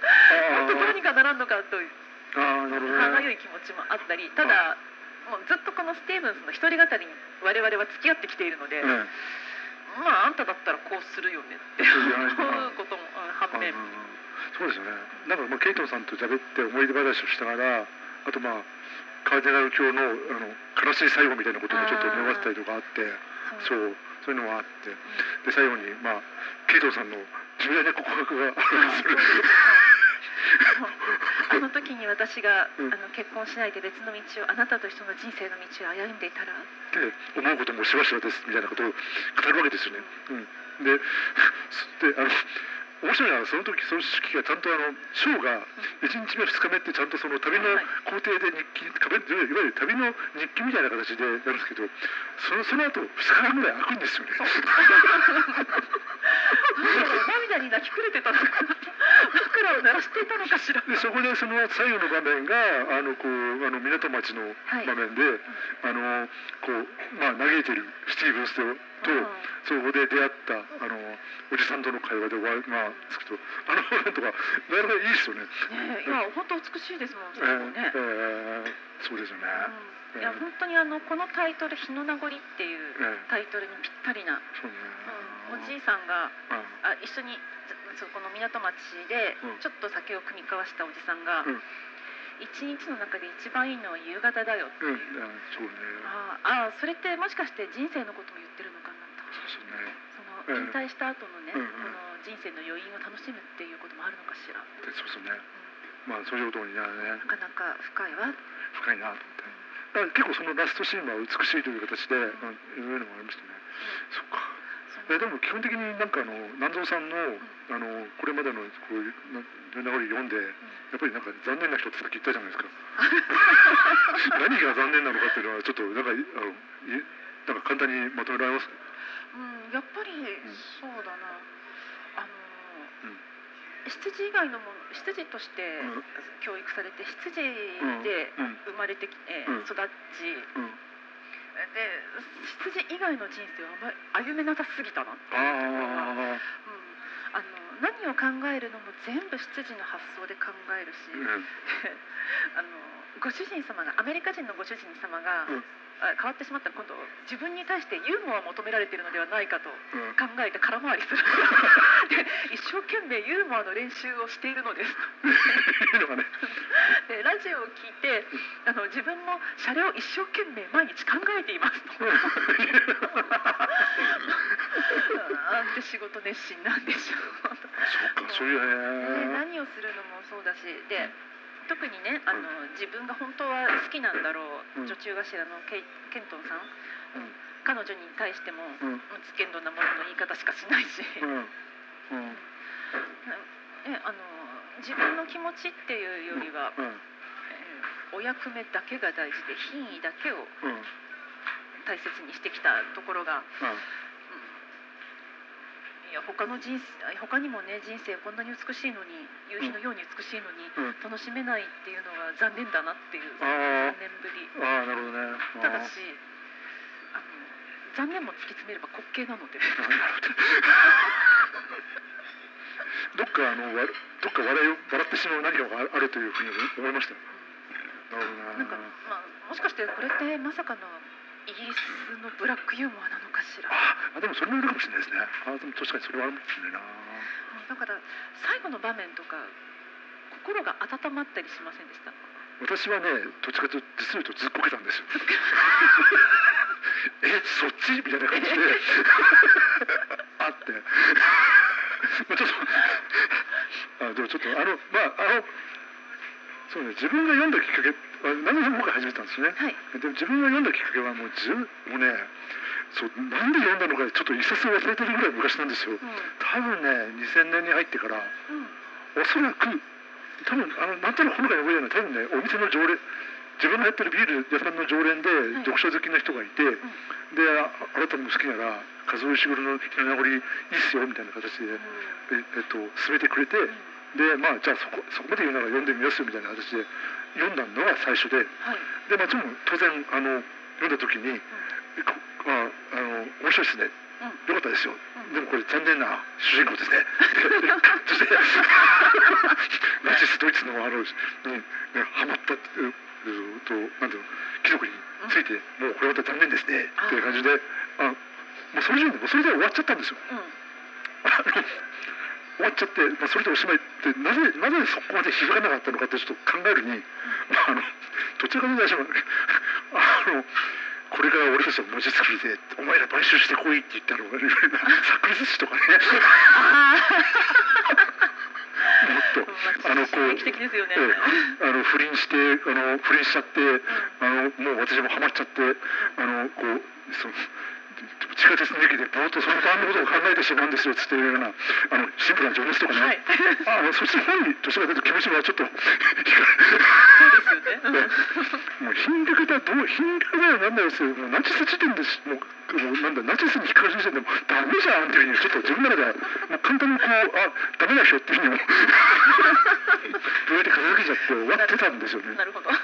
あ本当どうにかならんのかとあああなるほどね歯がゆい気持ちもあったりただもうずっとこのスティーブンスの一人語りに我々は付き合ってきているので、ええまああんただったらこうするよねって思うことも、うん、反面、うんそうですよねなんかまあケイトンさんと喋って思い出話をしながらあとまあカーディナル教のあの悲しい最後みたいなこともちょっと思わせたりとかあってそそううそういうのもあって。うんで最後にまあケイトンさんの重大な告白があるんですよ。ね あの時に私が、うん。あの結婚しないで別の道をあなたと一緒の人生の道を歩んでいたら。って思うこともしばしばですみたいなことを語るわけですよね。うん、で であの面白いのはその時その時がちゃんとあのショーが1日目2日目ってちゃんとその旅のはい。工程で日記壁いわゆる旅の日記みたいな形でやるんですけどそのその後2日間ぐらい開くんですよね。涙に泣きくれてたのかな枕を鳴らしていたのかしら。でそこでその最後の場面があのこうあの港町のはい。場面で、あのこうまあ嘆いてるスティーブンスとそこで出会ったあのおじさんとの会話で終わりまあですけどあの場面とかなかなかいいですよね。ねいや本当美しいですもんえーね、えーそうですよね。うんいや本当にあのこのタイトル「日の名残」っていうえタイトルにぴったりな、そうね。うん、おじいさんがうんあ一緒にそこの港町でうんちょっと酒を酌み交わしたおじさんが、うん一日の中で一番いいのは夕方だよってうん、いう、あそうね。ああそれってもしかして人生のことを言ってるのかなとそうですね。引退した後のね、うんうん。この人生の余韻を楽しむっていうこともあるのかしら、でそうですね。まあそういうことになるね。な。かなか深いわ、深いなと思って。だから結構そのラストシーンは美しいという形で、うん、いうのもありましたね。そっか。えでも基本的になんかあの南蔵さんのあのこれまでのこういうな流れ読んでやっぱりなんか残念な人ってさっき言ったじゃないですか。何が残念なのかっていうのはちょっとなんかいあのいなんか簡単にまとめられます？うん、やっぱりそうだな。あの、うん。執事以外のもの執事としてうん。教育されて執事うん。でうん。生まれてきてうん。育ち、うん。で執事以外の人生をあんまり歩めなさすぎたなっていうあの何を考えるのも全部執事の発想で考えるし、あうん。あのご主人様がアメリカ人のご主人様が、うん。あ変わってしまったら今度自分に対してユーモアを求められているのではないかとうん。考えて空回りするで 一生懸命ユーモアの練習をしているのです。いうのがね。でラジオを聞いてあの自分もシャレを一生懸命毎日考えていますと。なんて仕事熱心なんでしょう。そうかそういうね、ね何をするのもそうだしで特にねあの、自分が本当は好きなんだろう、うん。女中頭のケイケントンさん、うん。彼女に対しても、うん。つけんどんなものの言い方しかしないし、うん。うん。ね、あの自分の気持ちっていうよりは、うん。えーお役目だけが大事で品位だけをうん。大切にしてきたところが、いや他の人生他にもね人生こんなに美しいのに夕日のように美しいのに、うん。楽しめないっていうのが残念だなっていうあー。3年ぶり。ああなるほどね。ただしあの残念も突き詰めれば滑稽なので。どっかあのわどっか笑いを笑ってしまう何かがあるというふうに思いました。なるほどねなんか、まあ、もしかしてこれってまさかのイギリスのブラックユーモアなのかしら？あでもそれもいるかもしれないですね。あでも確かにそれはあるかもしれないな。だから最後の場面とか心が温まったりしませんでした？私はねどっちかというと実を言うとずっこけたんですよ。えそっち？みたいな感じで。あって。まあちょっと あでもちょっとあのまああのそうね自分が読んだきっかけあ何で僕が始めたんですね。はい。でも自分が読んだきっかけはもうずもうねそうなんで読んだのかちょっと一冊忘れてるぐらい昔なんですよ。う多分ね2000年に入ってからんうん。おそらく多分あのなんとなくほのかに覚えてるのは多分ねお店の常連自分がやってるビール屋さんの常連でい。読書好きな人がいて、でああなたも好きなら「和夫石黒の日の名残いいっすよ」みたいな形で、ええっと、進めてくれて、でまあじゃあそこそこまで言うなら読んでみますよみたいな形で読んだのが最初ではい。でもちろん当然あの読んだ時に「えこああの面白いですね」よかったですよ、うん。でもこれ残念な主人公ですね。でそしてナチスドイツのあのに、ね、ハマったえーとなんていうの貴族について、もうこれまた残念ですね。っていう感じであもうそれでもうそれで終わっちゃったんですよ。うん。あ の終わっちゃって、まあ、それでおしまいってなぜなぜそこまで響かなかったのかってちょっと考えるに、まあ、あのどちらかというとあのこれから俺たちの文字作りでお前ら買収してこいって言ったのがいろいろな炸裂師とかね。あもっとあ、あのこうね。ええあの不倫してあの不倫しちゃってあのもう私もハマっちゃってあのこうその地下鉄の駅でぼーっとその晩のことを考えてしまうんですよつっていうようなあのシンプルな情熱とかね、はいあのそっちの方にどちらかというと気持ちがちょっとそうですよね。うんもう貧血だどう貧血だよなんだよそれもうナチス時点ですもうもうなんだナチスに引っかかる時点でもダメじゃんっていうふうにちょっと自分の中ではもう簡単にこうあダメだよっていうふうにも どうやって片付けちゃって終わってたんですよね。なるほど。はい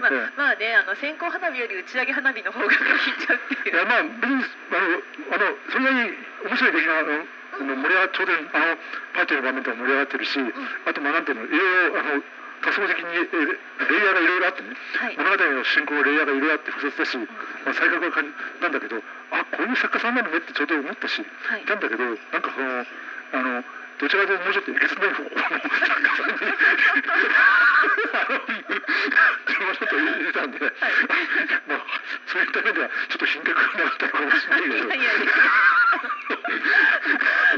まあええ、まあね、あの線香花火より打ち上げ花火の方が引いちゃうっていう。いやまあ別にあのあのそんなに面白い出来があの盛り上がちょうどあのパーティーの場面では盛り上がってるし、あとまあなんていうのいろいろあの多層的にえレイヤーがいろいろあってね、はい。物語の進行のレイヤーがいろいろあって複雑だし、まあ、才覚が感じなんだけどあこういう作家さんなのねってちょうど思ったし、はい。いたんだけどなんかそのあのどちらかというともうちょっとえげつない方自分はちょっと入れたんで、まあそういった面ではちょっと品格がなかったのかもしれないけどいやいやいや。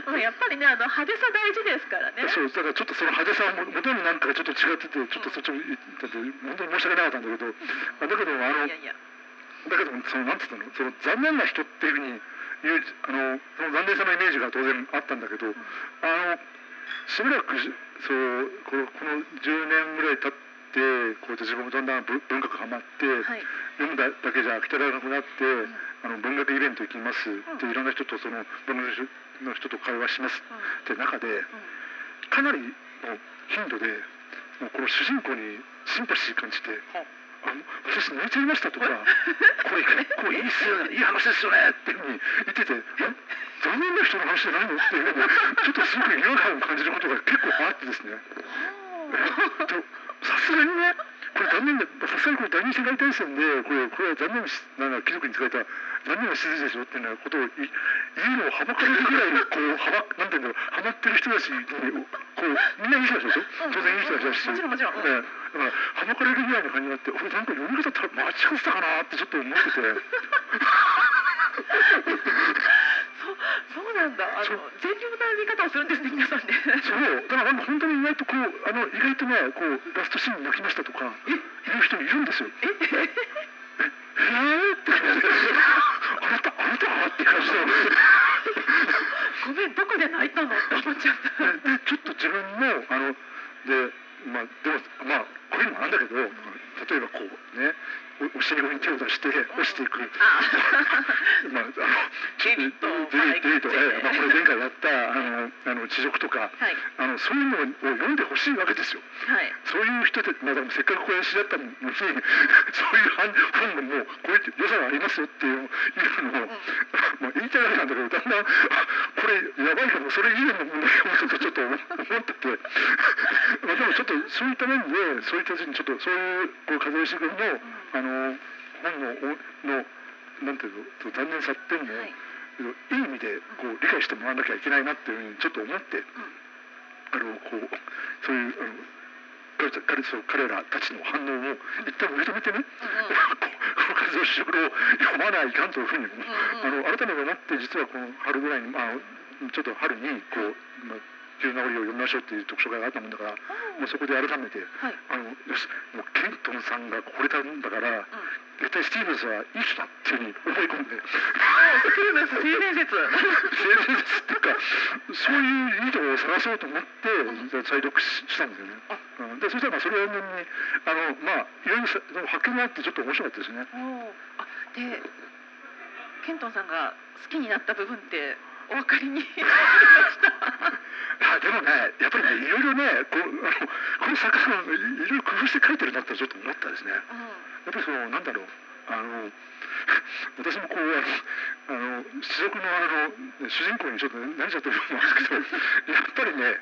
まあやっぱりね、あの派手さ大事ですからね。そうだからちょっとその派手さも元になんかがちょっと違っててちょっとそっちも言ってて本当に申し訳なかったんだけどあだけどあのいやいや。だけどそのなんつったのその残念な人っていうふうに言うあのその残念さのイメージが当然あったんだけど、あのしばらくしそうこのこの10年ぐらい経ってこうやって自分もだんだん文文学ハマって、はい。読むだだけじゃ飽き足らなくなって、あの文学イベント行きますっていろんな人とその文学の人と会話しますって中でかなりの頻度でもうこの主人公にシンパシー感じて。あの私泣いちゃいましたとか、これ結構いいっすよね、いい話ですよねっていうふうに言ってて、あ残念な人の話じゃないのっていうふうに、ちょっとすごく違和感を感じることが結構あってですね。えっとさすがにね、これ残念で、さすがにこれ第二次世界大戦で、これこれは残念な貴族に使えた残念なしでしょっていうようなことをい言うのをはばかれるぐらいこうはばなんていうんだろう、はまってる人たちにこうみんないい人たちでしょ。当然いい人たちだし。もちろんもちろん。ええだからはばかれるぐらいの感じになって俺なんか読み方た間違ってたかなってちょっと思っててそう、そうなんだ。あの全力な見方をするんです。ね、皆さんね。そう。だからなんか本当に意外とこうあの意外とねこうラストシーンに泣きましたとか言う人いるんですよ。え？へえ？って感じであなたあなたって感じでごめん、どこで泣いたの？って思っちゃ？った。でちょっと自分もあのでまあでもまあこういうのもなんだけど例えばこうねおお尻に手を出して押していく。あ まあ、あのデビットデビデビット、はいええまあ、これ前回やったあのあの地獄とか、はい。あのそういうのを読んでほしいわけですよ。はい。そういう人たち、まあ、せっかくこれ知り合ったのに、そういう本本ももうこういう良さがありますよっていういうのを、まあ、言いたいわけなんだけど、だんだん、あ これやばいかも、それ以前の問題かもちょっとちょっと思思って。て、まあでもちょっとそういった面で、そういった人にちょっとそういうこう風石君の、あの本のおのなんていうの残念さっていうのを、はいい、い意味でこう理解してもらわなきゃいけないなっていうふうにちょっと思って、あのこうそういうあの彼た彼彼らたちの反応を一旦受け止めてね、こうこの活動主力を読まないかんというふうに、あの改めて思って実はこの春ぐらいに、まあ、ちょっと春にこう、まあ、急な折を読みましょうっていう読書会があったもんだから、もうそこで改めて、はい。あのよしもうケントンさんが惚れたんだから、絶対スティーブンスはいい人だっていうふうに思い込んで。スティーブンス性善説。性善説っていうかそういういいところを探そうと思って再読ししたんですよね。うんでそしたらまあそれを念にあのまあいろいろさ発見があってちょっと面白かったですね。あ、で、ケントンさんが好きになった部分ってお分かりになりました。あでもねやっぱりねいろいろねこうあのこの作家さんいろいろ工夫して書いてるなってちょっと思ったですね。やっぱりそのなんだろうあの 私もこうあのあの出力のあの主人公にちょっと慣れちゃってると思うんですけど やっぱりね、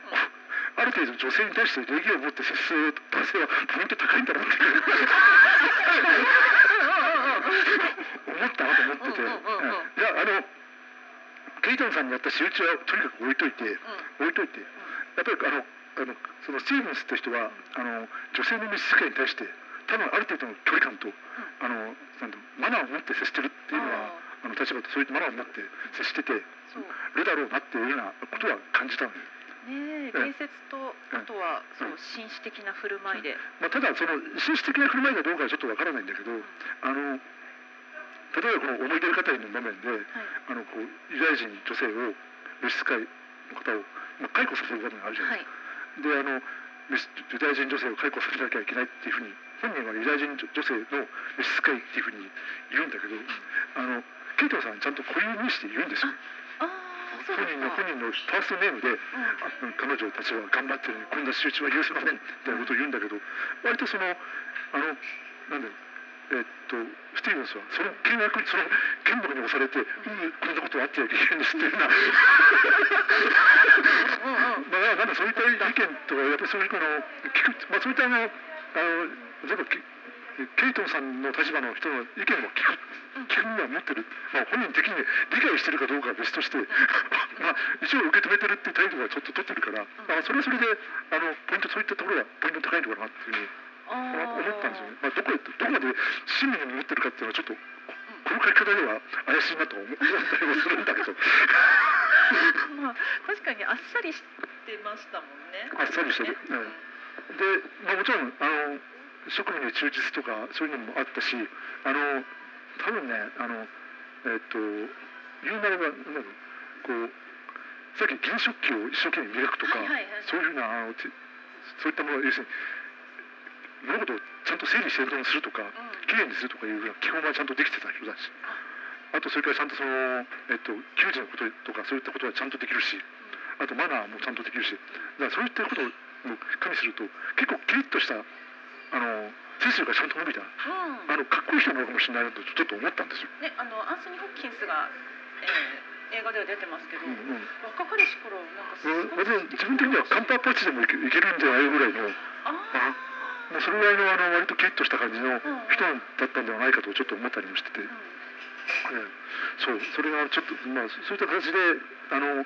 ある程度女性に対して礼儀を持って接する男性はポイント高いんだなって思ったなと思ってて、いやあのケイトンさんにやった仕打ちはとにかく置いといて、置いといて。やっぱりあのあのそのスティーブンスって人はあの女性の召使いに対して多分ある程度の距離感と、あのマナーを持って接してるっていうのは、あの立場とそういったマナーを持って接しててるだろうなっていうようなことは感じたのよ。ねえ礼節とあとはそう紳士的な振る舞いで、まあ、ただその紳士的な振る舞いかどうかはちょっとわからないんだけどあの例えばこの思い出る方の場面ではい。あのこうユダヤ人女性を召使いの方を、まあ、解雇させる場面があるじゃなはいいですか。であのユダヤ人女性を解雇させなきゃいけないっていうふうに本人はユダヤ人女性の召使いっていうふうに言うんだけどあのケイトさんちゃんと固有名詞で言うんですよ。本人の本人のファーストネームでうん。彼女たちは頑張ってるこんな仕打ちは許せませんみたいなことを言うんだけど割とそのあのなんだろうえっとスティーブンスはその見学にその剣幕に押されて、うん、こんなことはあってはいけないんですっていうような。まあなんかそういった意見とかやっぱりそういうこの聞くまあそういったあのあの例えばケケイトンさんの立場の人の意見を聞く聞くには持ってる、まあ、本人的に理解してるかどうかは別として、まあ、一応受け止めてるっていう態度はちょっと取ってるから、まあ、それはそれであのポイントそういったところがポイント高いのかなっていうふうにあ思ー。ったんですよ。ね。まあ、どこへどこまで親身に持ってるかっていうのはちょっとこの書き方では怪しいなと思ったりもするんだけど。まあ確かにあっさりしてましたもんね。あっさりしてる。うん。で、まあ、もちろんあの職務に忠実とかそういうのもあったしあの多分ねあのえっと言うなればなんだろうこうさっき銀食器を一生懸命磨くとか、そういうふうなあのてそういったもの要するに物事をちゃんと整理整頓するとか、ん。きれいにするとかいうふうな基本はちゃんとできてた人だしあ。とそれからちゃんとその、えっと、給仕のこととかそういったことはちゃんとできるしあとマナーもちゃんとできるし。だからそういったことを加味すると結構キリッとしたあの背筋がちゃんと伸びた。うん。あのかっこいい人なのかもしれないなとちょっと思ったんですよ。ねあのアンソニー・ホッキンスが、えー映画では出てますけど、うんうん。若かりし頃なんかすうんご自分的にはカンパーパッチでもいけいけるんじゃないぐらいの。あもうそれぐらいのあの割とキリッとした感じのうん。人だったんではないかとちょっと思ったりもしてて、ー、ええ。そうそれがちょっとまあそういった形であの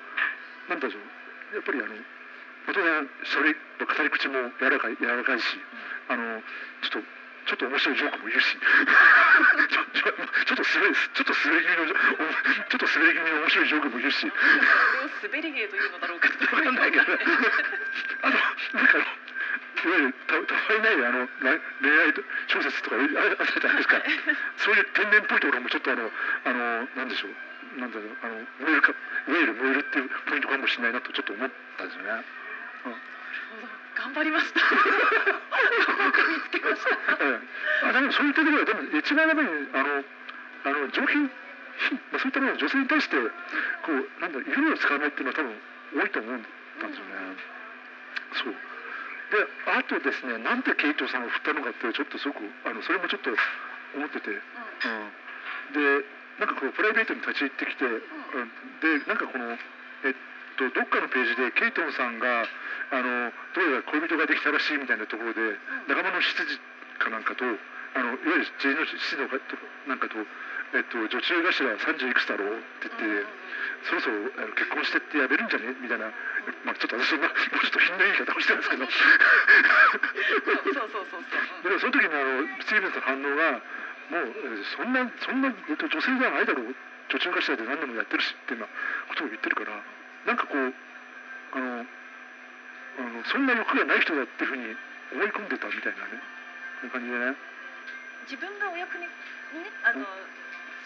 なんだろう。やっぱりあの元がそれ語り口も柔らかい柔らかいしあのちょっとちょっと面白いジョークもいるし。ちょちょちょっと滑りちょっと滑り気味のちょっと滑り気味の面白いジョークもいるし。うん、それを滑り芸というのだろうかわかんないけど。あのなんかいわゆるたたわいないあの恋愛小説とかあるあったじゃないですかそういう天然っぽいところもちょっとあのあのなんでしょうなんだろうあの燃えるかいわゆる燃えるっていうポイントかもしれないなとちょっと思ったんですよね。頑張りました見つけましたええあでもそういったところはでも一番やっぱりあのあの上品まあそういったものを女性に対してこうなんだろう色を使わないっていうのは多分多いと思ったんですよね。そうであとですねなんでケイトさんを振ったのかってちょっとすごくあのそれもちょっと思ってて、うん、でなんかこうプライベートに立ち入ってきて、うん、でなんかこのえっとどっかのページでケイトンさんがあのどうやら恋人ができたらしいみたいなところで、仲間の執事かなんかとあのいわゆる知人の執事のかとなんかと、えっと、女中頭30いくつだろうって言って、そろそろあの結婚してってやめるんじゃね？みたいな、まあ、ちょっと私そんなもうちょっと品のいい言い方をしてるんですけど。そうそうそうそう。その時にあのスティーブンスの反応がもうえーそんなそんな、えっと、女性ではないだろう。女中頭で何でもやってるしっていうようなことを言ってるからなんかこうあのあのそんな欲がない人だっていうふうに思い込んでたみたいなね。感じでね。自分がお役ににねあの、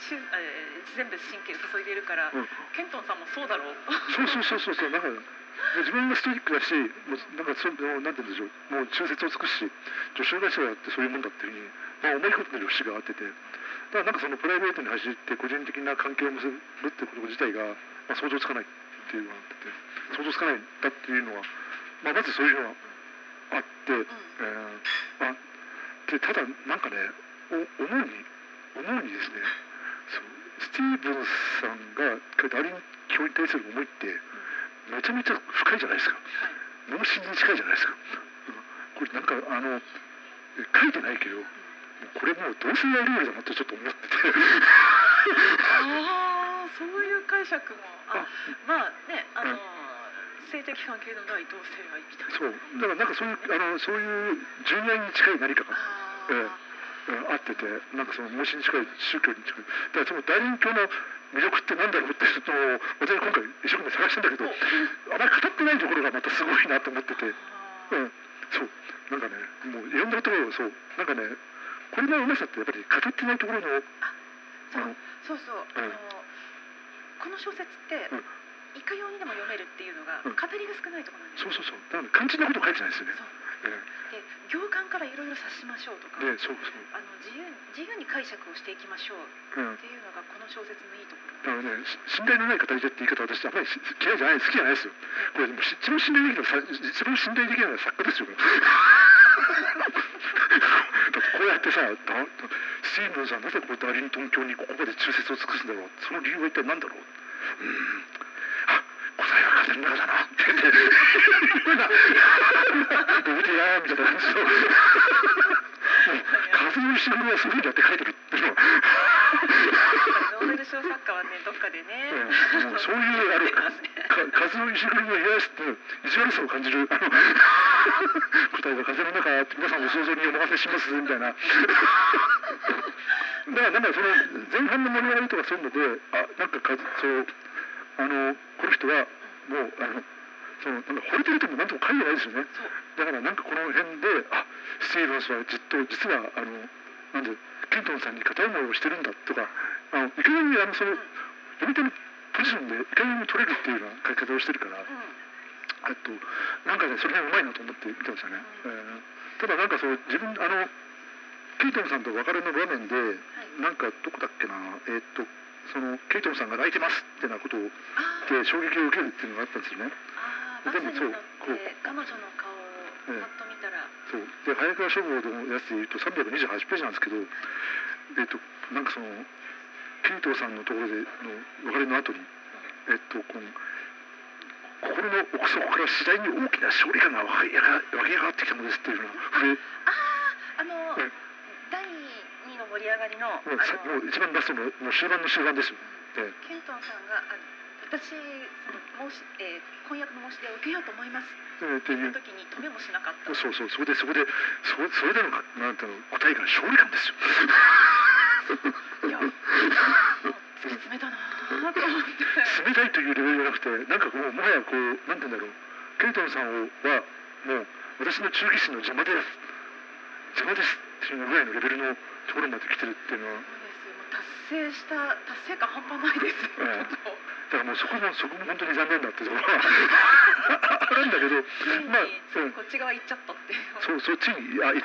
しゅえー全部神経注いでいるから、うん。ケントンさんもそうだろう。とそうそうそうそうそうなんかで自分がストイックだしもうなんかそうなんて言うんでしょうもう忠説を尽くすし女子会社だってそういうもんだっていうふうに、まあ、思い込んでる節があってて。だからなんかそのプライベートに走って個人的な関係を結ぶってこと自体が、まあ、想像つかないっていうのがあってて想像つかないんだっていうのは、まあ、まずそういうのがあって、えーあでただなんかねお思うに思うにですねススティーブンさんがダーリン教に対する思いってめちゃめちゃ深いじゃないですか。はい。脳神に近いじゃないですか、うん。これなんかあの書いてないけどこれもう同性愛ルールだなってちょっと思ってて。ああそういう解釈も。ああまあねあの、性的関係のない同性愛みたいなそうだからなん。かそういうあのそういう純愛に近い何かがあええうんあっててなんかその脳死に近い宗教に近いだからその大輪教の魅力ってなんだろうっていうのを私今回一生懸命探したんだけどあまり語ってないところがまたすごいなと思ってて、うん、そう。なんかねもういろんなところをそうなんかねこれのうまさってやっぱり語ってないところのそうそうそう、うん。あのこの小説って、うんいかようにでも読めるっていうのが、うん。語りが少ないところなんですよ。そうそうそう。だから肝心なこと書いてないですよね。そう。えで行間からいろいろ察しましょうとか、えでそうそう、あの自由自由に解釈をしていきましょううん、っていうのがこの小説のいいところ。だからねし信頼のない語り手って言い方私あんまりし嫌いじゃない好きじゃないですよ。これでもし一番信頼できる一番信頼できないのは作家ですよ だってこうやってさだスティーブンさんなぜこうダーリントン教にここまで忠説を尽くすんだろう。その理由は一体何だろう。うーん答えは風の中だなって言ってどうてやーみたいな感じの風の石黒はそういうふうにやって書いてるっていうのノーベル賞作家はねどっかでね、うんそういうあの出てますねか風の石黒の癒やしって意地悪さを感じるあの答えが風の中って皆さんお想像にお任せしますみたいなだからなんかその前半の盛り上がりとかそういうのであなんかかそうあのこの人はもうあのそのなんか惚れてるともなんとも書いてないですよね。だからなんかこの辺であスティーブンスはずっと実はあのなんでケントンさんに片思いをしてるんだとかあのいかにあのその読み手のポジションでいかに取れるっていうような書き方をしてるからうんえっとなんかねそれがうまいなと思って見てましたね、えーただなんかそう自分あのケイトンさんと別れの場面で、なんかどこだっけなえっとそのケイトンさんが泣いてますってなことをあで衝撃を受けるっていうのがあったんですよね。あーバスに乗って彼女の顔をパッと見たら、そう。で早川書房のやつで言うと328ページなんですけどえっとなんかそのケイトンさんのところでの別れの後にえっとこの心の奥底から次第に大きな勝利感が湧き上がってきたのですっていうような触れ。あの、うん第2の盛り上がりのうさものう一番ラストのもう終盤の終盤ですよ。えケントンさんがあ私その申し、えー婚約の申し出を受けようと思います。ええっていう。時に止めもしなかった。そうそうそれでそこでそそれでのかなんていうの答えが勝利感ですよ。いや突き詰めたなーと思って冷たいというレベルじゃなくてなんかこうもはやこうなんていうんだろう。ケイトンさんをはもう私の忠義心の邪魔です。邪魔ですっていうぐらいのレベルのところまで来てるっていうのは。達成した達成感半端ないです。よ、だからもうそこもそこも本当に残念だってところは。あるんだけどまあう。こっち側行っちゃったって。そうそっちにあいい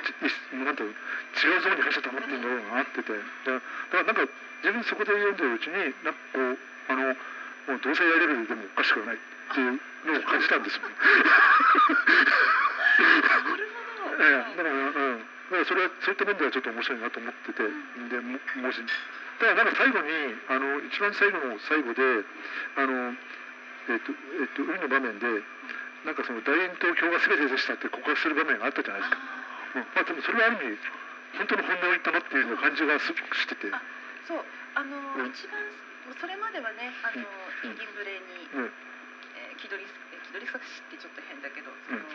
なんて違うゾーンに入っちゃったなっていうのがあってて。だだからなんか自分そこで読んでるうちになんかこうあのもう同性愛レベルでもおかしくはないっていうのを感じたんですよ。なるほど、ええ。だからうんだからそれはそういった面ではちょっと面白いなと思っててでも文字ただなんか最後にあの一番最後の最後であのえっ、とえっ、と海の場面でなんかその大円と教が全てでしたって告白する場面があったじゃないですか。うん、まあでもそれはある意味本当の本音を言ったなっていうような感じがすごくしてて、あそう。あの、うん。一番それまではねあの、うん。インブレに、うん。えー気取りえー気取り探しってちょっと変だけどその、うん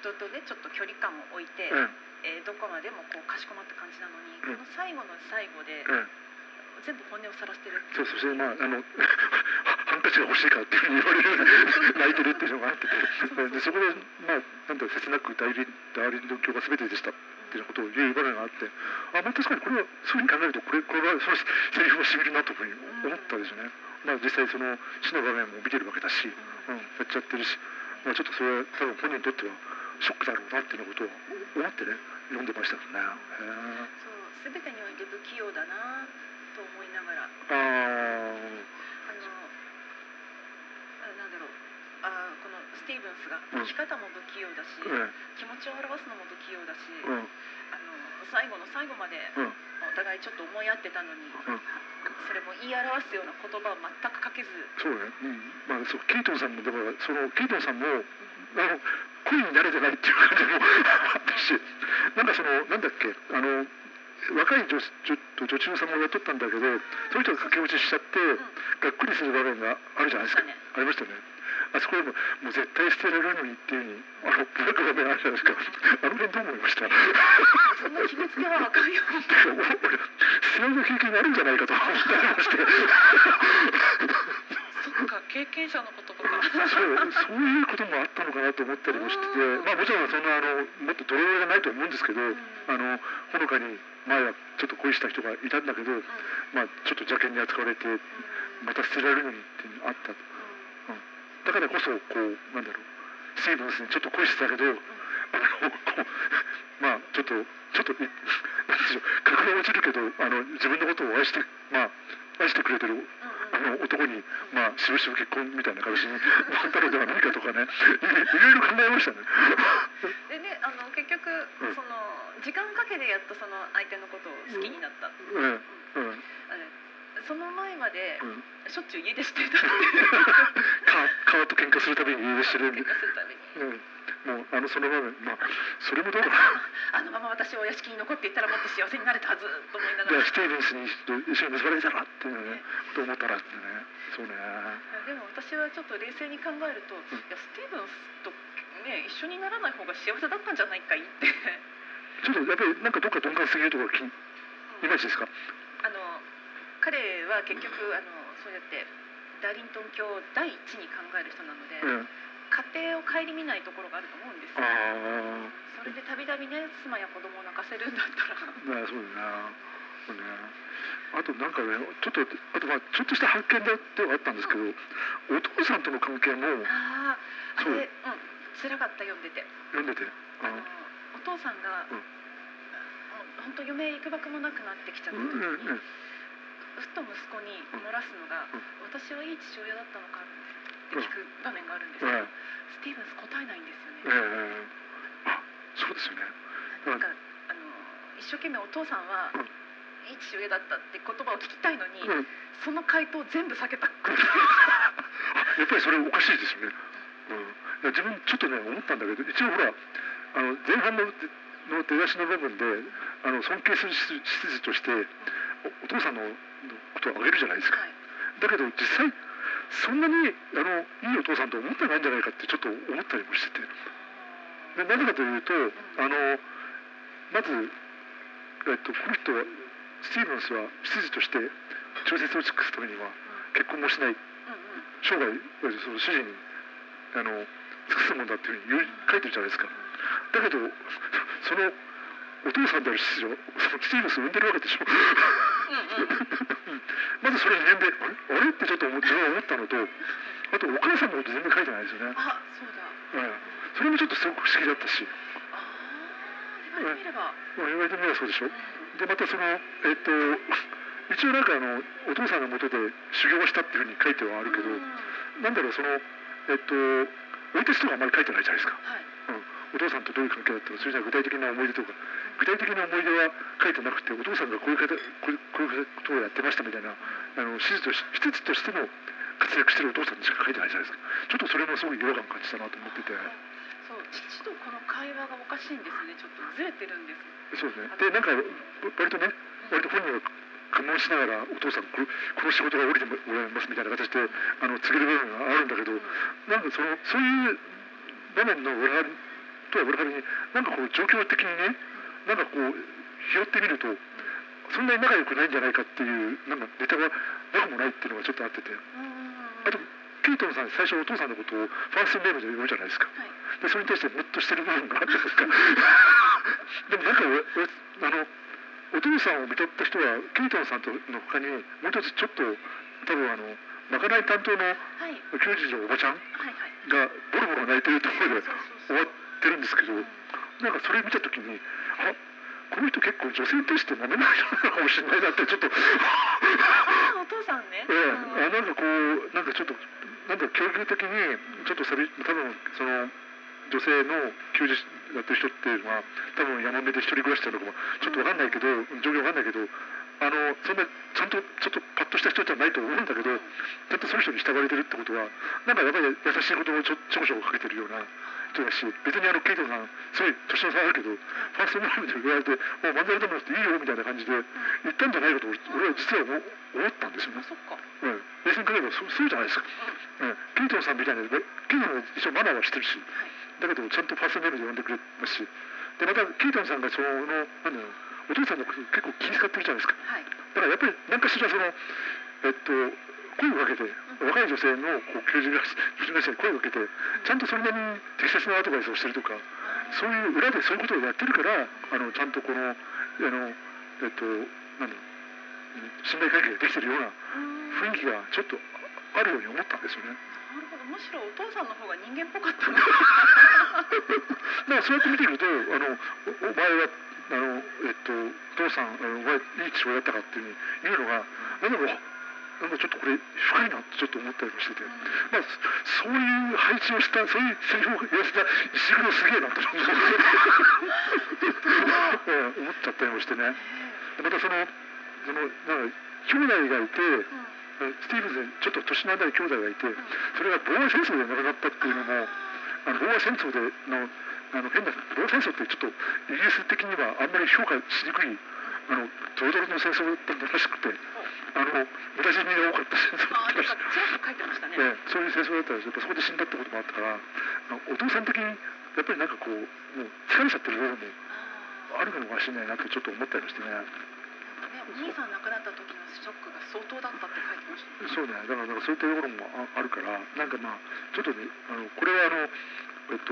人とねちょっと距離感を置いて、うん。えーどこまでもこうかしこまった感じなのに、うん。この最後の最後で、うん、全部本音をさらしてるそうそうそれでまああのハンカチが欲しいからっていうふうに言われる 泣いてるっていうのがあっててでそこでまあなんだ切なく大輪ダーリンの教が全てでしたっていうことを言う場面があってあまあ確かにこれはそういうふうに考えるとこれこれはそのセリフをしみるなというふうに思ったですね。まあ実際その死の場面も見てるわけだし、うん、やっちゃってるし、まあ、ちょっとそれは多分本人にとってはショックだろうなっていうことを思ってね読んでましたからね。そう全てにおいて不器用だなと思いながら。ああのあなんだろう。あこのスティーブンスがうん。生き方も不器用だし、ーうん。気持ちを表すのも不器用だし、うん。あの最後の最後まで、うん。お互いちょっと思い合ってたのに、うん。それも言い表すような言葉を全くかけず、そうね、うん、まあそうケイトンさんもだからそのケイトンさんもあの恋に慣れてないっていう感じもあったしなんかそのなんだっけあの若い女女と女中さんも雇ったんだけどその人が駆け落ちしちゃって、がっくりする場面があるじゃないですか、ありましたねありましたね。あそこでももう絶対捨てられるのにっていうふうにあのブラック場面あるじゃないですか。あの辺どう思いました？そん な決めつけはあかんよ。俺捨てられる経験があるんじゃないかと思ったりましてそっか経験者の言葉か。そうそういうこともあったのかなと思ったりもしてて、まあ、もちろんそんなあのもっとドロドロじゃないと思うんですけど、あのほのかに前はちょっと恋した人がいたんだけど、まあ、ちょっと邪険に扱われてまた捨てられるのにっていうのがあった。と、うん、だからこそこうなんだろうスティーブンスにちょっと恋してたけど、あのこうまあちょっとちょっとい なんでしょう格が落ちるけどあの自分のことを愛してまあ愛してくれてるあの男に、まあ、しぶしぶ結婚みたいな形になったのではないかとかね、いろいろ考えましたね。でねあの結局、うんその時間かけてやっとその相手のことを好きになった。うん、うん、あのその前までうん。しょっちゅう家出してたっていう か、川と喧嘩するたびに家出してるんで喧嘩、するたびに。うん。もう、あの、その場面、まあ、それもどうかな。あのまま私はお屋敷に残っていたらもっと幸せになれたはずと思いながで、らスティーブンスに一緒に結ばれたらっていうね、と思ったらってね。そうね。でも私はちょっと冷静に考えると、いやスティーブンスとね一緒にならない方が幸せだったんじゃないかいってちょっと、やっぱり、なんかどっか鈍感すぎるところが気に、いまいちですか。あの彼は結局あのそうやってダーリントン教を第一に考える人なので、うん。家庭を顧みないところがあると思うんですよあそれでたびたびね妻や子供を泣かせるんだったらあ、ね、そうだな。そうね。あと、なんかね、ちょっと、あと、まあ、ちょっとした発見でではあったんですけど。お父さんとの関係もあああそうれうん辛かった読んでて読んでて。あのお父さんが、うん本当余命いくばくもなくなってきちゃったうん、時に、うん、うん。ふと息子に漏らすのが、うん私はいい父親だったのかって聞く場面があるんですけど、うん。スティーブンス答えないんですよえね、えあ、そうですよね。なんかあの一生懸命お父さんは、うん。いい父親だったって言葉を聞きたいのに、うん。その回答を全部避けたあ やっぱりそれおかしいですよね。うん、いや自分ちょっとね思ったんだけど一応ほらあの前半のの出だしの部分であの尊敬する執事としておお父さんののことをあげるじゃないですか。はい。だけど実際そんなにあのいいお父さんと思ってないんじゃないかってちょっと思ったりもしてて。でなぜかというとあのまず、えっと、この人はスティーブンスは執事として調節を尽くすためには結婚もしない。生涯その主人にあの尽くすもんだっていうふうに書いてるじゃないですか。だけどそのお父さんである執事をそのスティーブンスを産んでるわけでしょ。まずそれに年齢あれ？あれ？ってちょっと思って思ったのとあとお母さんのこと全然書いてないですよね、あそうだ。うん、それもちょっとすごく不思議だったし、ああ言われてみれば、まあ、言われてみればそうでしょ。うん。でまたそのえっと一応なんかあのお父さんのもとで修行をしたっていうふうに書いてはあるけど、うん。なんだろうそのえっと生い立ちとかあんまり書いてないじゃないですか。はいお父さんとどういう関係だったのそれじゃ具体的な思い出とか具体的な思い出は書いてなくてお父さんがこういう方こういうこういうことをやってましたみたいなあの手術とし施設としての活躍してるお父さんにしか書いてないじゃないですか。ちょっとそれもすごい違和感感じたなと思ってて。そう父とこの会話がおかしいんですね。ちょっとずれてるんですそうですね。でなんか割とね割と本人は我慢しながらお父さんここの仕事が降りてもらいますみたいな形であの告げる部分があるんだけどなんかそのそういう場面の裏腹とは裏腹になんかこう状況的にねなんかこう拾ってみるとそんなに仲良くないんじゃないかっていうなんかネタがなくもないっていうのがちょっとあってて。あとケイトンさん最初お父さんのことをファーストネームで呼ぶじゃないですか。はい。でそれに対してムッとしてる部分があったんですか。でもなんかあのお父さんを見とった人はケイトンさんとの他にもう一つちょっと多分あのまかない担当のはい。教授のおばちゃんがボロボロ泣いてるところで終わそうそうってるんですけどうんなんかそれ見た時にあこの人結構女性に対して舐めないのかもしれないなってちょっと。あお父さんね、えあなんかこうなんかちょっとなんだろう教育的にちょっとさび多分その女性の給仕やってる人っていうのは多分山辺で一人暮らししてるのかも。ちょっと分かんないけど状況分かんないけどあのそんなちゃんとちょっとパッとした人じゃないと思うんだけどちゃんとその人に従われてるってことはなんかやっぱり優しい言葉をちょちょこちょこかけてるような人だし別にあのケイトさんすごい年の差あるけどファーストムーブで言われて「もう漫才でもなくていいよ」みたいな感じで言ったんじゃないかと俺は実は思思ったんですよね。そっか。うん、冷静に考えればそうそうじゃないですか。うん、ケイトンさんみたいなねケイトンさんは一応マナーはしてるしだけどちゃんとファーストネームで呼んでくれますし。でまたケイトンさんがそのなんだろうお父さんのこと結構気遣ってるじゃないですか。はい。だからやっぱり何かしらそのえっと声をかけて若い女性のこう求人会社に声をかけてちゃんとそれなりに適切なアドバイスをしてるとかそういう裏でそういうことをやってるからあのちゃんとこのあのえっとなんだろううん信頼関係ができてるようなうん。雰囲気がちょっとあるように思ったんですよね。なるほど。むしろお父さんの方が人間っぽかったのだからそうやって見てくるとあのおお前はあのえっと父さんあのお前いい父親だったかっていう言うのがなん。だろうなんかちょっとこれ深いなってちょっと思ったりもしてて、まあ、そそういう配置をしたそういうセリフを言わせた石黒すげ えなって思っちゃったりもしてね。またそのそのなんか兄弟がいてスティーブンズにちょっと年の離れ兄弟がいてそれが防衛戦争で亡くなったっていうのもあの防衛戦争でのあの変な防衛戦争ってちょっとイギリス的にはあんまり評価しにくいあのドロドロの戦争だったらしくてあの無駄死にが多かった戦争だあったらしいね、ね、そういう戦争だったらやっぱそこで死んだってこともあったからお父さん的にやっぱりなんかこうもう疲れちゃってる部分もああるのかもしれないなってちょっと思ったりもしてね。お兄さん亡くなった時のショックが相当だったって書いてましたね。そうね、だからなんかそういったところもああるから、なんかまあ、ちょっとね、あのこれはあの、えっと、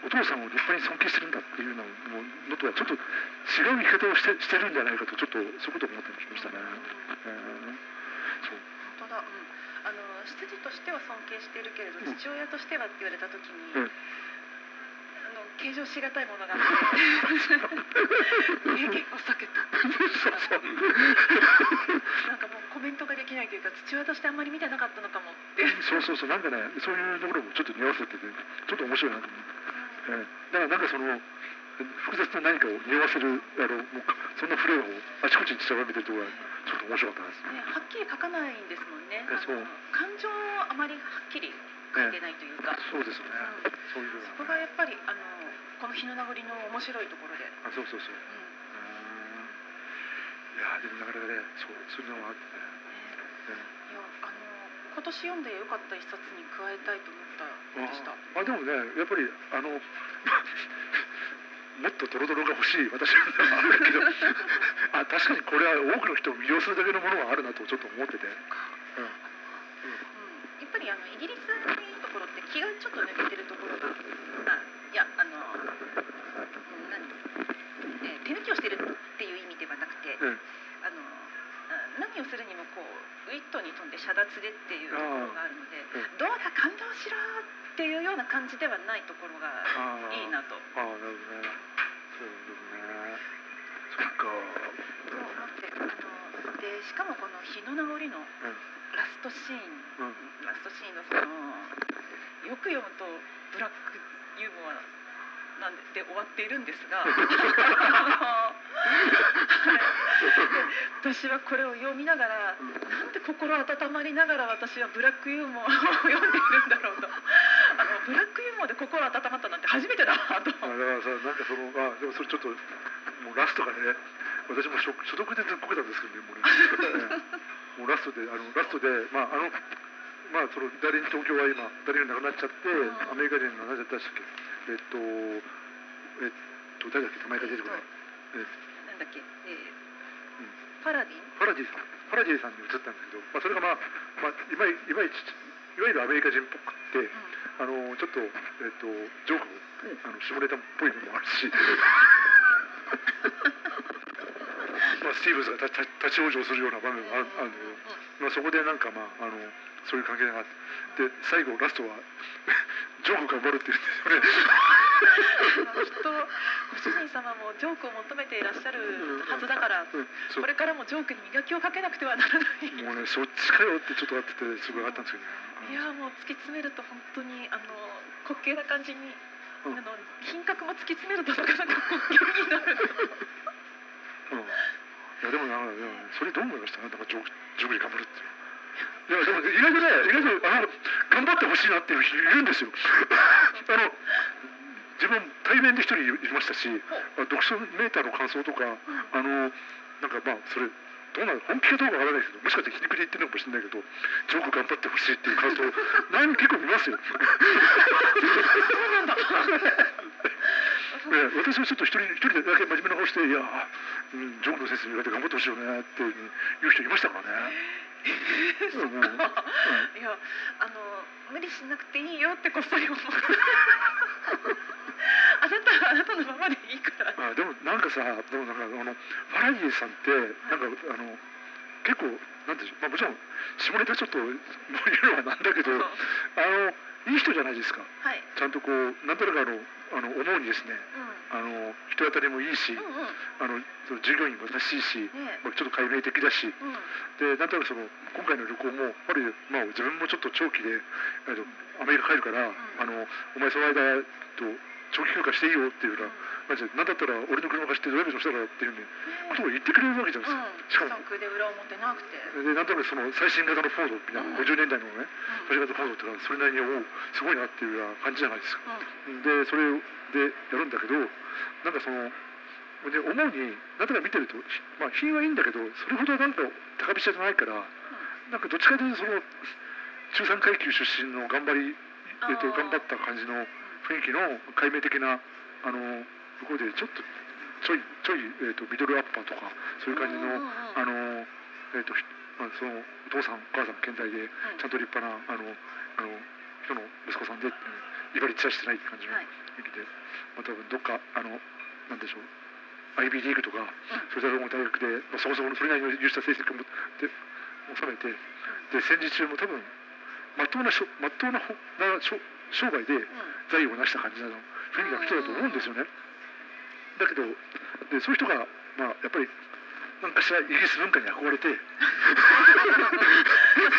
お父さんを立派に尊敬してるんだっていうのものとはちょっと違う生き方をしてしてるんじゃないかと、ちょっとそういうことを思ったりもしましたね。えーそう本当だ、うん、あの執事としては尊敬しているけれどうん父親としてはって言われた時に、うん。あの計上しがたいものがあって。名言を避けた。そうそうなんかもうコメントができないというか父親としてあんまり見てなかったのかもって、そうそうそう、なんかね、そういうところもちょっと似合わせてて、ちょっと面白いなと思って。えーだからなんかその複雑な何かを匂わせるあのもうかそんなプレーをあちこちに散らばめてるところがちょっと面白かったです。ね、はっきり書かないんですもんね。えそう。感情をあまりはっきり書いてないというか、そうですよね。そういうそこがやっぱりあのこの日の名残の面白いところで、うん、あそうそうそう。うーん。いやーでもなかなかねそうそういうのもあってね。ね今年読んでよかった一冊に加えたいと思ったでした。ああでもねやっぱりあのもっとドロドロが欲しい私はあるけどあ確かにこれは多くの人を魅了するだけのものはあるなとちょっと思ってて。うんうん、やっぱりあのイギリスのいいところって気がちょっと抜けてるところが、あいやあの、うん何、えー手抜きをしてるっていう意味ではなくて、うんあのあ何をするにもこうウィットに富んで遮奪でっていうところがあるので、うんどうだ感動しろっていうような感じではないところがいいなとああなるほどね。そうね。そっか。と思ってあのでしかもこの日の名残のラストシーンうんうん。ラストシーンのそのよく読むとブラックユーモアなんでで終わっているんですが 私はこれを読みながらなんで心温まりながら私はブラックユーモアを読んでいるんだろうとモアで心温まったなんて初めてだなと。あだからさなんかそのあでもそれちょっともうラストがね私も所所属でずっこけたんですけどねもうねもうラストであのラストでまああのまあその誰に東京は今誰が亡くなっちゃってうん。アメリカ人の何だったっけ？えっとえっと誰だっけ名前が出てこない？えなんだっけ、えパラディン？パラディさん。パラディさんに移ったんですけど、まあ、それがまあ、まあ、いまいいまいちいわゆるアメリカ人っぽくってあのちょっと、えっと、ジョークもあの下ネタっぽいのもあるし。まあスティーブンズが立ち往生するような場面もあるあるんだけど、まあ、そこでなんかまああのそういう関係があってで最後ラストは ジョークが終わるっていうんですよね。きっとご主人様もジョークを求めていらっしゃるはずだから、うんそうこれからもジョークに磨きをかけなくてはならない。もうねそっちかよってちょっとあっててすごいあったんですけどね。いやもう突き詰めると本当にあの滑稽な感じにうんあの品格も突き詰めるとなかなかこう元気になるうん、いやでもなんかそれどう思いました？なんかジョジョグリ頑張るっていういやでも意外とね意外とあの頑張ってほしいなっていう人いるんですよ。あの自分対面で一人いましたしあ読書メーターの感想とかあのなんかまあそれどうなの本気かどうかわからないですけどもしかして皮肉で言ってるのかもしれないけどジョーク頑張ってほしいっていう感想 何結構見ますよ。そうなんだ。え え私はちょっと一人一人でだけ真面目な顔して「いや、うん、ジョークの先生に言われて頑張ってほしいよね」っていう人いましたからね。いやあの無理しなくていいよってこっそり思う。あなたはあなたのままでいいから。あでもなんかさでもなんかあのファラギーさんってなんかあの結構なんていうまあもちろん下ネタちょっと言うのはなんだけどう。んあのいい人じゃないですか。はい。ちゃんとこうなんとなくあのあの思うにですねうあの人当たりもいいしんうんうん。あのその従業員も優しいし、ねまあ、ちょっと解明的だし。うん。でなんとなくその今回の旅行もやっぱり、まあ、自分もちょっと長期で、えっと、アメリカ帰るから、あのお前その間と長期休暇していいよっていうような、まあ、じゃあなんだったら俺の車貸してドライブしたらっていうふうにことを言ってくれるわけじゃないですか。しかも。作で裏表なくて、でなんとなくその最新型のフォードみたいなうん。50年代のねうん。最新型フォードってのはそれなりにおうすごいなっていうような感じじゃないですか。うん。でそれでやるんだけどなんかそので思うになんとか見てると、ひまあ、品はいいんだけどそれほどなんか高飛車じゃないからなんかどっちかというとその中産階級出身の頑張り、えっと頑張った感じの雰囲気の解明的なあのところでちょっとちょいちょい、えっとミドルアッパーとかそういう感じの、うんうんうん。あのえっとあ、そのお父さんお母さん健在でちゃんと立派なあのあの人の息子さんで威張り散らしてない感じのはい。雰囲気で、まあ、多分どっかあのなんでしょう IB リーグとか、それから大学で、まあ、そもそもそれなりの優秀な成績をもで収めてで戦時中も多分まっとうなしょまっとうなほなしょ商売で財を成した感じの。雰囲気の人だと思うんですよね。だけどでそういう人が、まあ、やっぱりなんかしらイギリス文化に憧れてス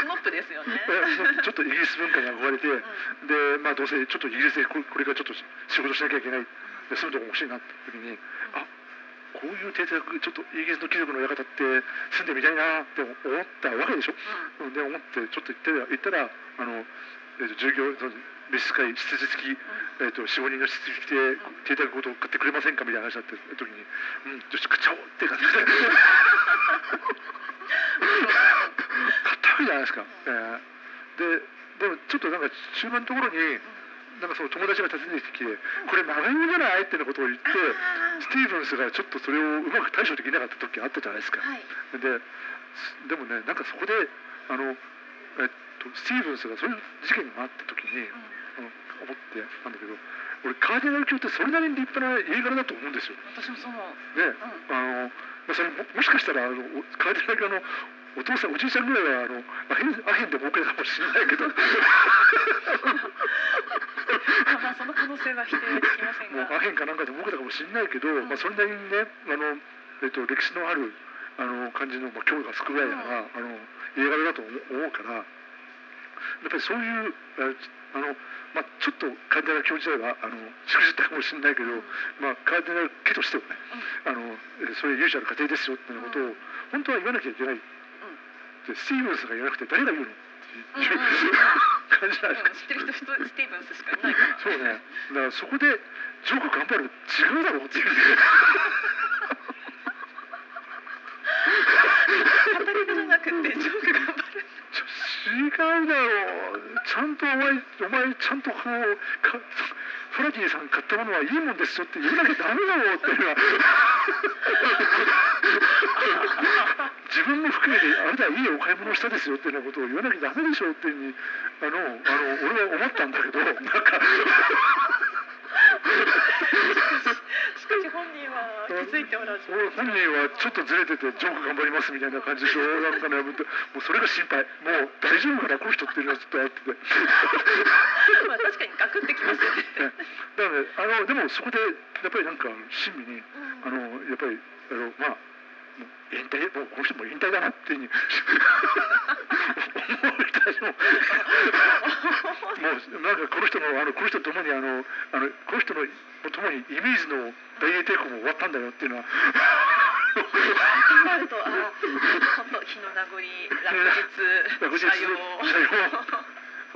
ノップですよね。ちょっとイギリス文化に憧れて、でまあどうせちょっとイギリスでここれからちょっと仕事しなきゃいけない。で住むとこ欲しいなって時にあこういう邸宅ちょっとイギリスの貴族の館って住んでみたいなって思ったわけでしょ。うで思ってちょっと行って行ったらあの、えー、と従業その召使い執事付き、えー、と45人の執事付きで邸宅ごと買ってくれませんかみたいな話だった時にうんよし買っちゃおうって感じで買ったわけじゃないですか。えーででもちょっとなんか中盤のところになんかその友達が訪ねてきて「これ曲がりじゃない?」ってなことを言ってスティーブンスがちょっとそれをうまく対処できなかった時あったじゃないですか。はい。ででもねなんかそこであの、えっと、スティーブンスがそういう事件になった時に、あの思ってなんだけど俺カーディナル教ってそれなりに立派な映画だと思うんですよ。私もそう思う。ね、あのまあそれももしかしたらあのおカーディナル教のお父さんおじいちゃんぐらいはあのアヘンアヘンで儲けたかもしれないけども まあまあその可能性は否定できませんが。うアヘンかなんかで儲けたかもしれないけど、まあ、それなりにねあの、えっと、歴史のあるあの感じの、まあ、教がつくぐらいだから、あの映画だと思う思うからやっぱりそういうああの、まあ、ちょっとカーディナル教自体はあのしくじったかもしれないけど、まあ、カーディナル家としてはねあのえそういう勇者の家庭ですよっていうことを本当は言わなきゃいけないでスティーブンスが言わなくて誰が言うの？っていう感じないですか。うん知ってる人スティーブンスしかいないから。そうね。だからそこでジョーク頑張る違うだろうっていう。語りじゃなくてジョーク頑張る。違うだろう。ちゃんとお前お前ちゃんとこうかフラディさん買ったものはいいもんですよって言わなきゃダメだろうっていうのは。自分も含めてあれだいいお買い物したですよっていうようなことを言わなきゃダメでしょうっていうふうにあのあの俺は思ったんだけどなんかしかし本人は気づいておらず。本人はちょっとずれててジョーク頑張りますみたいな感じでしょなんかねもうそれが心配もう大丈夫かなこの人っていうのはちょっとあっててまあ確かにガクってきますよね。ねだからねあのでもそこでやっぱりなんか親身にあのやっぱりあのまあ引退もうこの人も引退だなっていうふうに。思う人たちもももうなんかこの人のあのこの人と共にあのあのこの人のともにイメージの大英帝国も終わったんだよっていうのは。なるとあ本当日の名残落日落日社用社用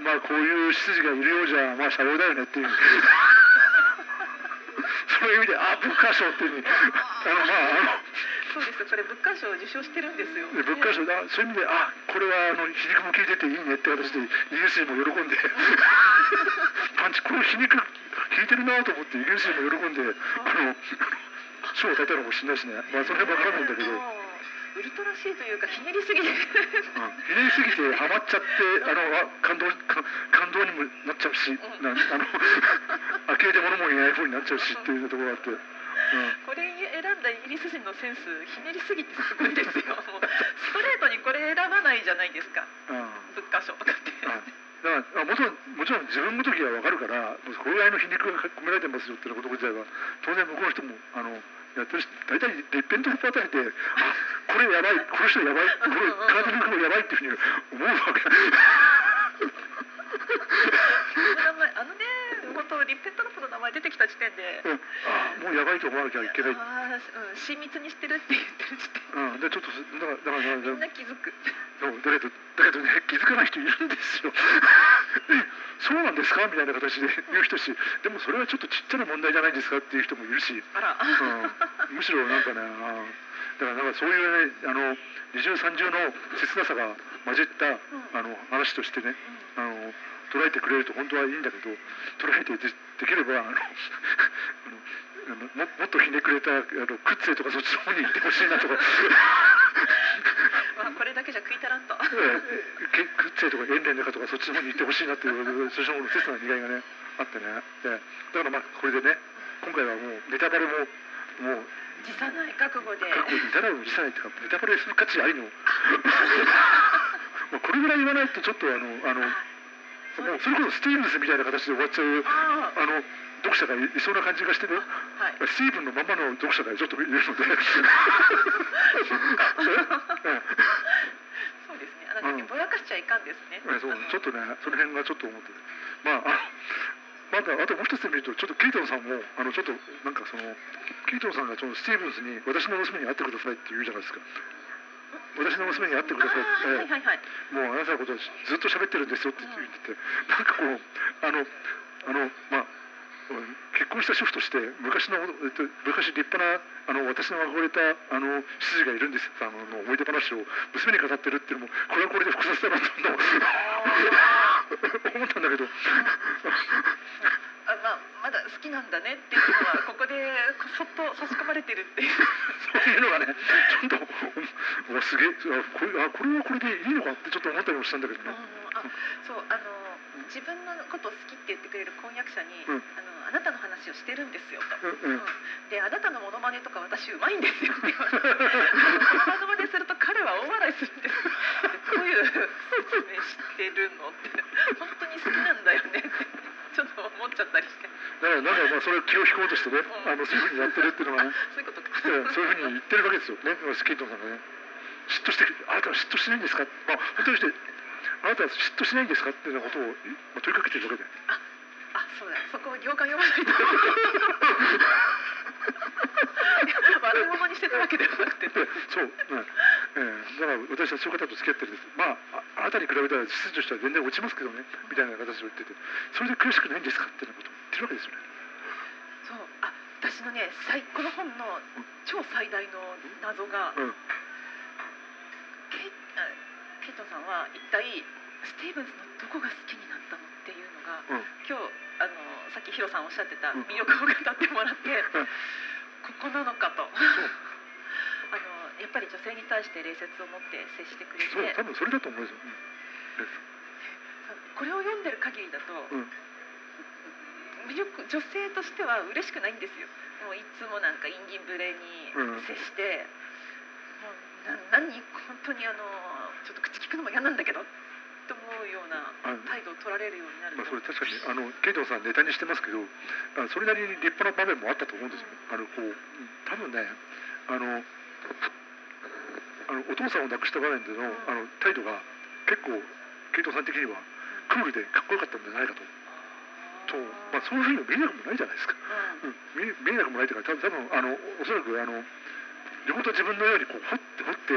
まあこういう執事がいるようじゃまあ社用だよねっていう。そういう意味であ文化賞っていうふうに。あのまああのそうです。これ物価賞を受賞してるんですよ。で文化賞だそういう意味であこれはあの皮肉も効いてていいねって形でイギリス人も喜んで。パンチこれ皮肉効いてるなと思ってイギリス人も喜んであの賞を与えたのかもしれないしね。まあその辺わからないんだけど。ウルトラ C というかひねりすぎて。うん。ひねりすぎてハマっちゃってあのあ感動か感動にもなっちゃうし、なあの呆れて物も言えない方になっちゃうしっていうところがあって、うん、これ選んだイギリス人のセンスひねりすぎてすごいですよもうストレートにこれ選ばないじゃないですか。うん。物価賞とかって。だからあもちろんもちろん自分ごときはわかるからこれぐらいの皮肉が込められてますよっていうこと自体は当然向こうの人もあのやってるし大体リッペントップあたりで あこれやばいこの人やばいこれ体の肉もやばいっていうふうに思うわけ リッペットロップの名前出てきた時点で。うん。あもうやばいと思わなきゃいけない。あーうん親密にしてるって言ってる時点うん、でちょっとすだからだからみんな気づく。そうだけどだけどね気づかない人いるんですよ。えそうなんですか？みたいな形で言う人し。でもそれはちょっとちっちゃな問題じゃないですかっていう人もいるし、あら。うん、むしろなんかねあだからなんかそういうねあの二重三重の切なさが混じった、あの話としてね。あの捉えてくれると本当はいいんだけど捉えてでできればあの あのももっとひねくれたあのクッツェとかそっちの方に行ってほしいなとか。まあこれだけじゃ食い足らんと。ええけクッツェとかエンレンとかそっちの方に行ってほしいなっていうそっちの方の切な苦いがねあってね、ええ。だからまあこれでね今回はもうネタバレももう辞さない覚悟で。過去にネタバレを許さないっていうかネタバレする価値ありの。もうこれぐらい言わないとちょっとあのあのもうそれこそスティーブンスみたいな形で終わっちゃうああの読者がいいそうな感じがしてね。あはい。スティーブンのままの読者がちょっといるので。ええそうですね。あなん。かぼやかしちゃいかんですね。えそう。ちょっとねその辺がちょっと思ってて。まああまだあともう一つ見るとちょっとケイトンさんもあのちょっとなんかそのケイトンさんがそのスティーブンスに私の娘に会ってくださいって言うじゃないですか私の娘に会ってくださいって、はいはいはい。もうあなたのことをずっと喋ってるんですよって言ってて、なんかこうあのあのまあうん結婚した主婦として昔の、えっと、昔立派なあの私の憧れたあの執事がいるんです。あのの思い出話を娘に語ってるっていうのもこれはこれで複雑だなと思 ったんだけど あまあまだ好きなんだねっていうのはここでそっと差し込まれてるっていう。そういうのがねちょっとわすげえあこれあこれはこれでいいのかってちょっと思ったりもしたんだけどうんね。あそうあの自分のことを好きって言ってくれる婚約者に、うん。あのあなたの話をしてるんですよと、うんうん。であなたのモノマネとか私うまいんですよって言われて モノマネすると彼は大笑いするんですでどういう説明してるのって。本当に好きなんだよねってちょっと思っちゃったりして。だからなんかまあそれを気を引こうとしてね、あのそういうふうにやってるっていうのがね、そういうことか。ええそういうふうに言ってるわけですよね、スキントンさんがね。嫉妬してあなたは嫉妬しないんですか、まあ本当にしてあなたは嫉妬しないんですか？っていうようなことを、まあ、問いかけてるわけで。あそうだそこを行間読まないと 悪者にしてたわけではなくて。でそう、ねええだから私はそういう方と付き合ってるんです。まあああなたに比べたら実質としては全然落ちますけどね。みたいな形を言ってて、それで悔しくないんですか？ってなことを言ってるわけですよね。そう。あ私のね最この本の超最大の謎が、うん。ケイあケイトンさんは一体スティーブンスのどこが好きになったの？っていうのが、うん。今日あのさっきヒロさんおっしゃってたうん。魅力を語ってもらって、うん。ここなのかと。あのやっぱり女性に対して礼節を持って接してくれて。そう多分それだと思うん。です。よ。これを読んでる限りだと、うん魅力女性としては嬉しくないんですよ。もういつもなんか陰銀無礼にうん。接して、もうな何本当にあのちょっと口聞くのも嫌なんだけどと思うようなあ態度を取られるようになると、まあ、それ確かにあのケイトンさんネタにしてますけどあそれなりに立派な場面もあったと思うんですよ。あのこう多分ねあのあのお父さんを亡くした場面でのあの態度が結構ケイトンさん的にはクールでかっこよかったんじゃないかと。と、まあ、そういうふうに見えなくもないじゃないですか、うん。うん、見え見えなくもないというか多分多分あのおそらくあの両方と自分のようにこう掘って掘って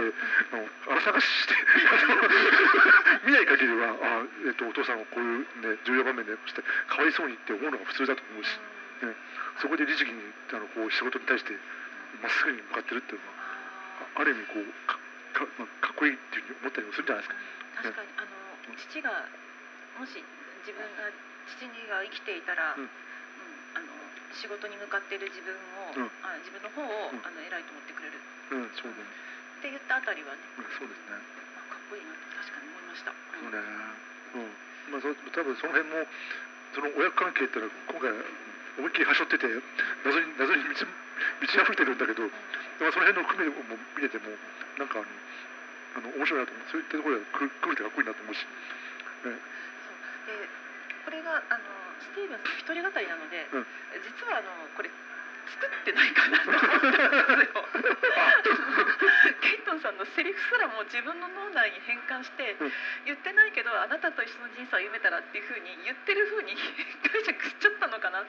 あの荒探しして 見ない限りはあ、えっとお父さんはこういう、ね、重要場面でしてかわいそうにって思うのが普通だと思うし、ね、そこで律儀にあのこう仕事に対してまっすぐに向かってるっていうのはあある意味こうかか,、まあ、かっこいいっていうふうに思ったりもするんじゃないですか。確かにあの父がもし自分が父が生きていたら、うん仕事に向かっている自分を、うんあ自分の方を、うんあの偉いと思ってくれるっうん、そうね、て言ったあたりはね、うん、そうですね。あかっこいいなと確かに思いました。そうね。うん。まあ、そ多分その辺も、その親子関係ってのは、今回。思いっきりはしょってて、謎に、謎に満ち、満ち溢れてるんだけど。まあ、その辺の含めも見てても、なんかあの。あの、面白いなと思う、そういったところで、く、くるってかっこいいなと思うし。そうでこれがあのスティーブンスの一人語りなので、うん実はあのこれ作ってないかなと思ったんですよ。ケイトンさんのセリフすらも自分の脳内に変換して、うん言ってないけどあなたと一緒の人生を歩めたらっていうふうに言ってるふうに解釈しちゃったのかなって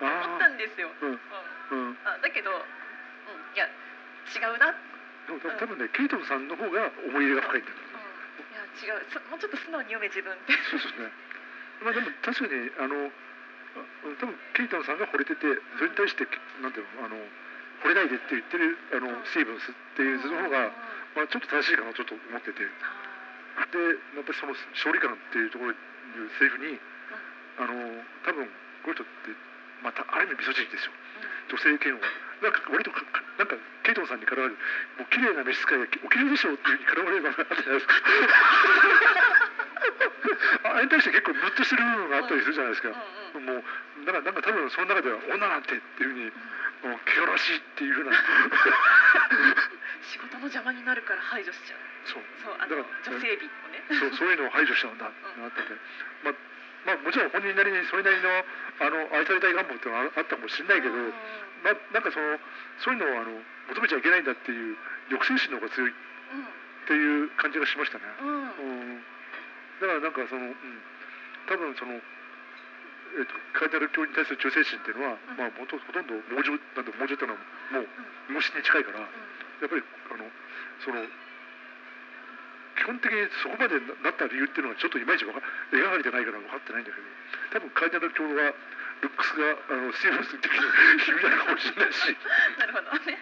思っあたんですよ。うんうんうん。あだけど、うん、いや違うな、うん、いでも、多分ね、ケイトンさんの方が思い入れが深いんだよ。や違うそもうちょっと素直に読め自分って。そうですね。まあでも確かにあのあ多分ケイトンさんが惚れててそれに対してなんていうのあの惚れないでって言ってるあのスティーブンスっていうその方が、まあ、ちょっと正しいかなとちょっと思ってて。であやっぱりその勝利感っていうところいうセリフにあの多分この人ってまたある意味美女人ですよ。ー女性嫌悪なんか割とかかなんかケイトンさんに絡まれるもう綺麗な召使いがお綺麗でしょうっていうふうに絡まれる場面があったじゃな。いですか ああれに対して結構ムッとしてる部分があったりするじゃないですか、うんうんもうだからなんか多分その中では女なんてっていうふうにもう汚らしいっていうふうな。仕事の邪魔になるから排除しちゃう。そう。そうあのだから女性美をね。そうそういうのを排除しちゃうんだってなってて、まあ、まあもちろん本人なりにそれなりのあの愛されたい願望っていうのはあったかもしれないけど、うん。まあ、なんかそのそういうのをあの求めちゃいけないんだっていう抑制心の方が強いっていう感じがしましたね。うん。うん。うんだからなんかその、うん、多分その、えっとカイタル教に対する忠誠心っていうのは、うん。まあほとほとんど猛獣なんて猛獣っていうのはもう無心に近いからやっぱりあのその基本的にそこまでなった理由っていうのがちょっといまいちわか描かれてないから分かってないんだけど多分カイタル教はルックスがあのスティーブンス的に響いたのかもしれないし。なるほどね。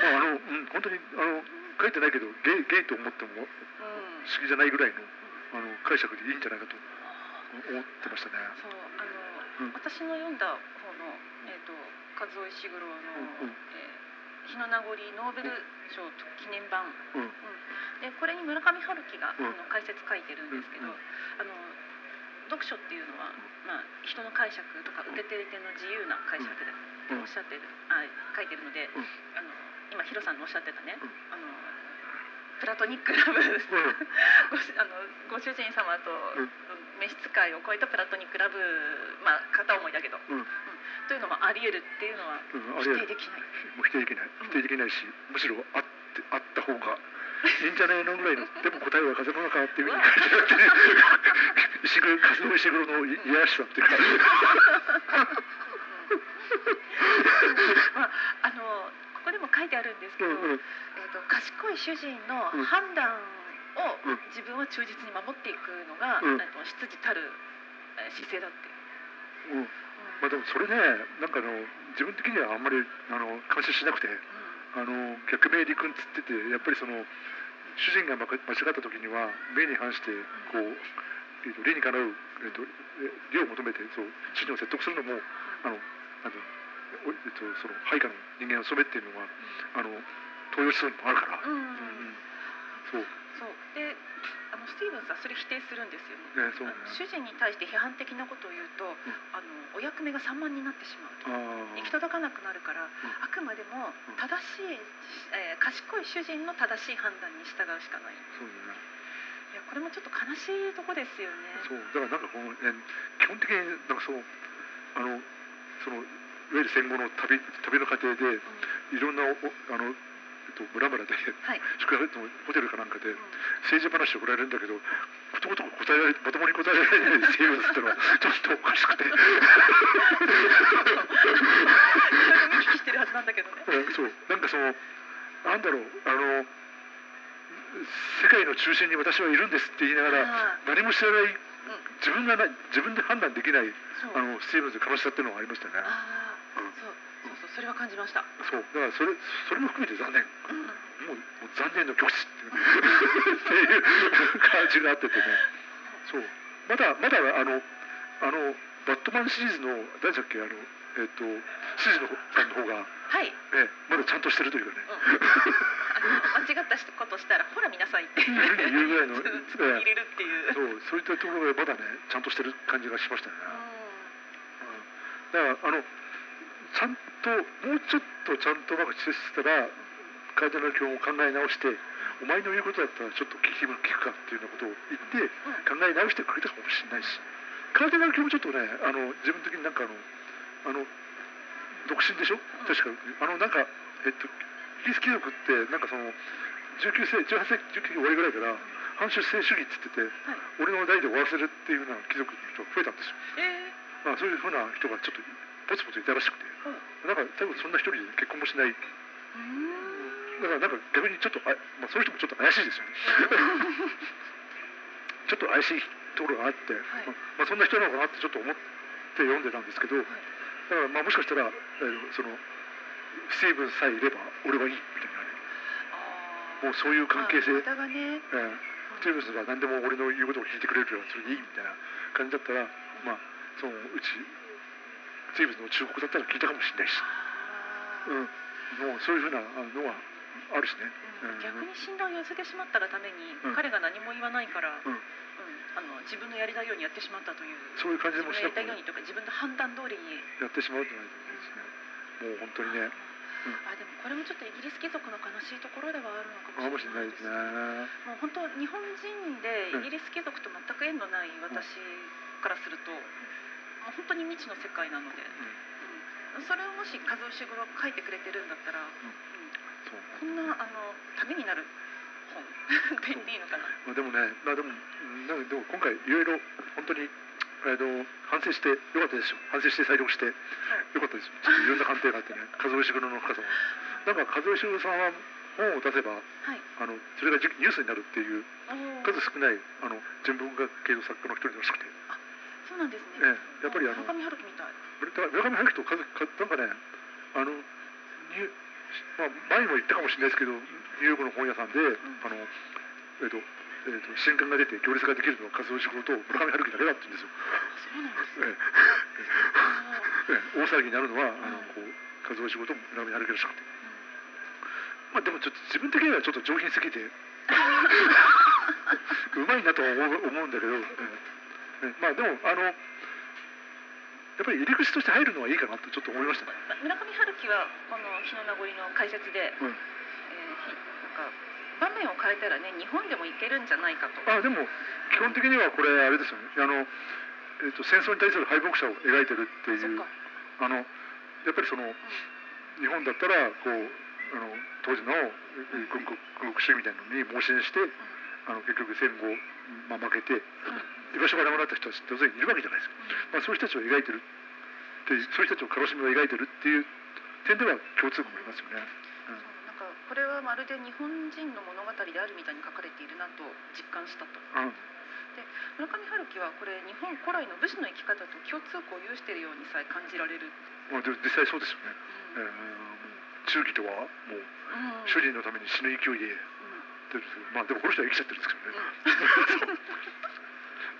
まああのうん、本当にあの書いてないけどゲイゲイと思ってもうん。不思議じゃないぐらいのあの解釈でいいんじゃないかと思ってましたね。そうあの、うん。私の読んだ方のえっ、と和尾石黒の、うんうん。えー日の名残ノーベル賞記念版、うん。でこれに村上春樹が、うん。あの解説書いてるんですけど、うんうん。あの読書っていうのは、まあ、人の解釈とか受け手の自由な解釈で、うん。おっしゃってるあ書いてるので、うん。あの今ヒロさんのおっしゃってたね、うん。あのプラトニックラブうん。ごしあのご主人様とうん。召使いを超えたプラトニックラブ、まあ、片思いだけど、うん。というのもあり得るっていうのは否れ定できない。もう否定できない。否定できないしむしろあってあった方がいいんじゃないのぐらいのでも答えは風の中っていうふうに書いてあってね石黒風の石黒のいいやらしさっていうか。まあ、あのここでも書いてあるんですけど、うんうん。えー、と賢い主人のうん。判断をうん。自分は忠実に守っていくのが、うん。えーと執事たるえー姿勢だって。うん。うん。まあでもそれねなんかあの自分的にはあんまりあの感心しなくてあの逆命理君っつっててやっぱりその主人が間違った時には命に反してこう、えー、と理にかなう、えー、とえ理を求めてそう主人を説得するのもあのなんていうえー、とその配下の人間の務めっていうのはあの東洋思想にもあるから、うん。うん。うん。そう。そう。であのスティーブンスはそれ否定するんですよね。ねそうね。主人に対して批判的なことを言うと、あのお役目が散漫になってしまうと。あ行き届かなくなるから、あくまでもうん。正しい、えー賢い主人の正しい判断に従うしかない。いそうね。やこれもちょっと悲しいとこですよね。そう。だからなんかこの、ね、基本的になんかそのあのそのいわゆる戦後の旅旅の過程でいろんなおおあの、えっと村々ではい。宿泊のホテルかなんかでうん。政治話を振られるんだけどことごとく答えられまともに答えられない生物ってのは ちょっとおかしくて。いろいろ見聞きしてるはずなんだけどね。うんそう。なんかそのなんだろうあの世界の中心に私はいるんですって言いながらあ何も知らないうん。自分がな自分で判断できないあのスティーブンズの悲しさっていうのがありましたねそれは感じました。そうだからそれそれも含めて残念。うん。もうもう残念の極致っていうっていう感じがあっててね。そう。まだまだあのあのバットマンシリーズの誰だっけあのえっ、ーズの方さんの方が、はい。ね、まだちゃんとしてるというかねあの間違ったことしたらほら見なさいって。言うぐらいの入れるっていう。そう。そういったところがまだねちゃんとしてる感じがしましたね、うん。だからあのちゃんともうちょっとちゃんとなんか接したらカーディナル教を考え直してお前の言うことだったらちょっと聞き聞くかっていうようなことを言って考え直してくれたかもしれないし。カーディナル教もちょっとねあの自分的になんかあのあの独身でしょ？確かあのなんかえっとイギリス貴族ってなんかその19世18世紀19世紀終わりぐらいから反出生主義って言っててはい。俺の代で終わらせるっていうような貴族の人が増えたんですよ、えまあ、そういうふうな人がちょっとポツポツいたらしくてなんか多分そんな一人で結婚もしない。だからなんか逆にちょっとあ、まあ、そういう人もちょっと怪しいですよね。ちょっと怪しいところがあって、はい。まあまあ、そんな人なのかなってちょっと思って読んでたんですけど、だからまあもしかしたら、えーそのスティーブンさえいれば俺はいいみたいなね。もうそういう関係性、あ無駄がね。えースティーブンスが何でも俺の言うことを聞いてくれるからそれでいいみたいな感じだったらまあそのうちスティーブンスの忠告だったら聞いたかもしれないし、うん、もうそういうふうなあのがあるしね。うん。逆に信頼を寄せてしまったがために、うん。彼が何も言わないから、うん。うんあの自分のやりたいようにやってしまったというそういう感じもしなくてやりたい。ようにとか自分の判断通りに、やってしまうとないと思うんですね。もう本当にね、あでもこれもちょっとイギリス貴族の悲しいところではあるのかかももしれないでですすね。もう本当日本人でイギリス貴族と全く縁のない私からすると、もう本当に未知の世界なので、うんそれをもし和夫氏が書いてくれてるんだったら、うんそうこんなあのためになる本って言っていいのかな。まあでもね、まあでもうんなんかでも今回いろいろ本当にあの反省してよかったですよ。反省して再読してよかったですよ。ちょっといろんな鑑定があってね、和夫石黒の深さも。なんか和夫石黒さんは本を出せばはい。あのそれがじニュースになるっていう数少ないあの純文学系の作家の一人らしくて、そうなんですね。ええやっぱりあの村上春樹みたい。村上春樹とかなんかねあのにまあ、前にも言ったかもしれないですけどニューヨークの本屋さんで、あのえっ、と,、えー、と新刊が出て行列ができるのは和夫志郎と村上春樹だけだって言うんですよ。あそうなんですえね。えええ大騒ぎになるのはあのこう和夫志郎と村上春樹らしくて、まあ、でもちょっと自分的にはちょっと上品すぎて うまいなとは思う思うんだけど、ええええまあでもあのやっぱり入り口として入るのはいいかなとちょっと思いましたね。村上春樹はこの日の名残の解説で、うん。えーひなんか場面を変えたらね日本でもいけるんじゃないかと。あでも基本的にはこれあれですよね。あの、えー、と戦争に対する敗北者を描いてるっていう。あのやっぱりその日本だったらこうあの当時のえー軍国主義みたいなのに盲信してあの結局戦後、まあ、負けて居場所がなくなった人たちって当然いるわけじゃないですか、まあ、そういう人たちを描いてるっていうそういう人たちを悲しみを描いてるっていう点では共通項もありますよね。そうなんかこれはまるで日本人の物語であるみたいに書かれているなと実感したと。うん村上春樹はこれ日本古来の武士の生き方と共通項を有しているようにさえ感じられる。まあ、で実際そうですよね。えーうんもう忠義とはもううん主人のために死ぬ勢いでうんでまあでもこの人は生きちゃってるんですけどね。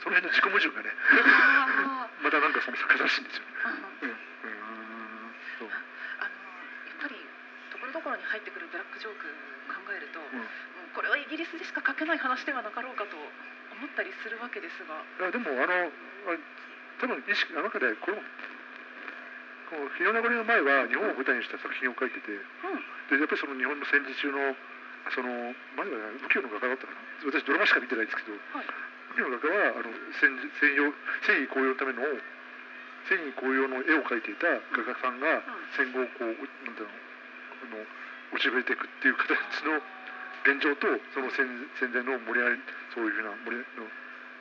その辺の自己矛盾がねあまたなんかその逆らしいんですよね。ーうん。うん。うん。そうあのやっぱりところどころに入ってくるブラックジョーク考えると、うこれはイギリスでしか書けない話ではなかろうかと思ったりするわけですが、いやでもあのあ多分意識の中でこれもこの日の流れの前は日本を舞台にした作品を書いててうん、でやっぱりその日本の戦時中のその前は武器の画家だったかな。私ドラマしか見てないんですけどはい、の画家はあの戦時専用戦意高揚のための戦意高揚の絵を描いていた画家さんが戦後こうなんていうのあの落ちぶれていくっていう形の現状とその戦戦前の盛り上がりそういうふうな盛りの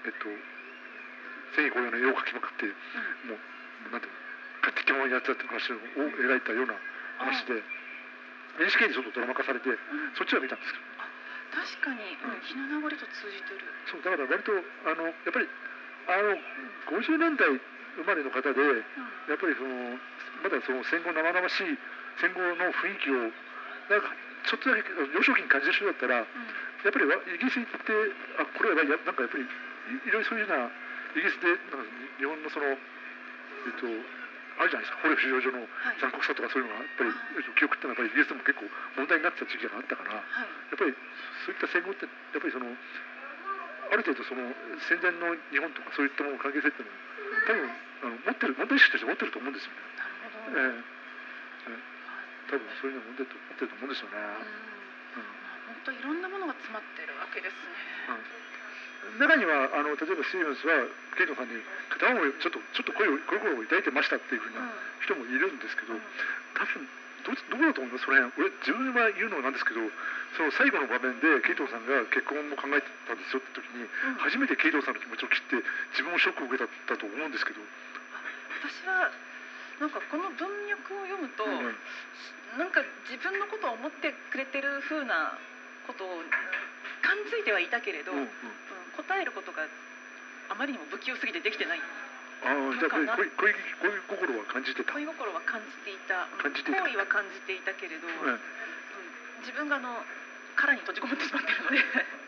えっと戦意高揚の絵を描きまくってもうもうなんていうの勝手気ままにやってたっていう話を描いたような話で NHK にちょっとドラマ化されてそっちは見たんですけど確かに、うん、日の名残と通じてる。そうだから割とあのやっぱりあの50年代生まれの方でうん。やっぱりそのまだその戦後生々しい戦後の雰囲気をなんかちょっとだけ幼少期に感じる人だったらやっぱりわイギリス行ってあこれはやなんかやっぱりいいろいろそういうようなイギリスでなんか日本のそのえっとあるじゃないですか捕虜収容所のはい残酷さとかそういうのがやっぱりえっと記憶ってのはやっぱりイギリスでも結構問題になってた時期があったからやはい。っぱりそういった戦後ってやっぱりそのある程度その戦前の日本とかそういったものの関係性っていうのを多分あの持ってる問題意識として持ってると思うんですよね。なるほど。ええ多分そういうの持ってると持ってると思うんですよね。うん本当いろんなものが詰まってるわけですね。うん中にはあの例えばスティーブンスはケイトさんに片思いちょっとちょっと声を心を抱いてましたっていうふううん。な人もいるんですけど、うん多分どどこだと思いますそれ俺自分は言うのはなんですけどその最後の場面でケイトさんが結婚も考えてたんですよって時にうん。初めてケイトさんの気持ちを切って自分もショックを受けただと思うんですけど、私はなんかこの文脈を読むと、うんなんか自分のことを思ってくれてる風なことを感づいてはいたけれど、うんうんうん答えることがあまりにも不器用すぎてできてない。ああじゃあ恋恋恋心は感じてた？恋心は感じていた。うん。感じていた？好意は感じていたけれど、うん。うん。自分があの殻に閉じこもってしまってるので。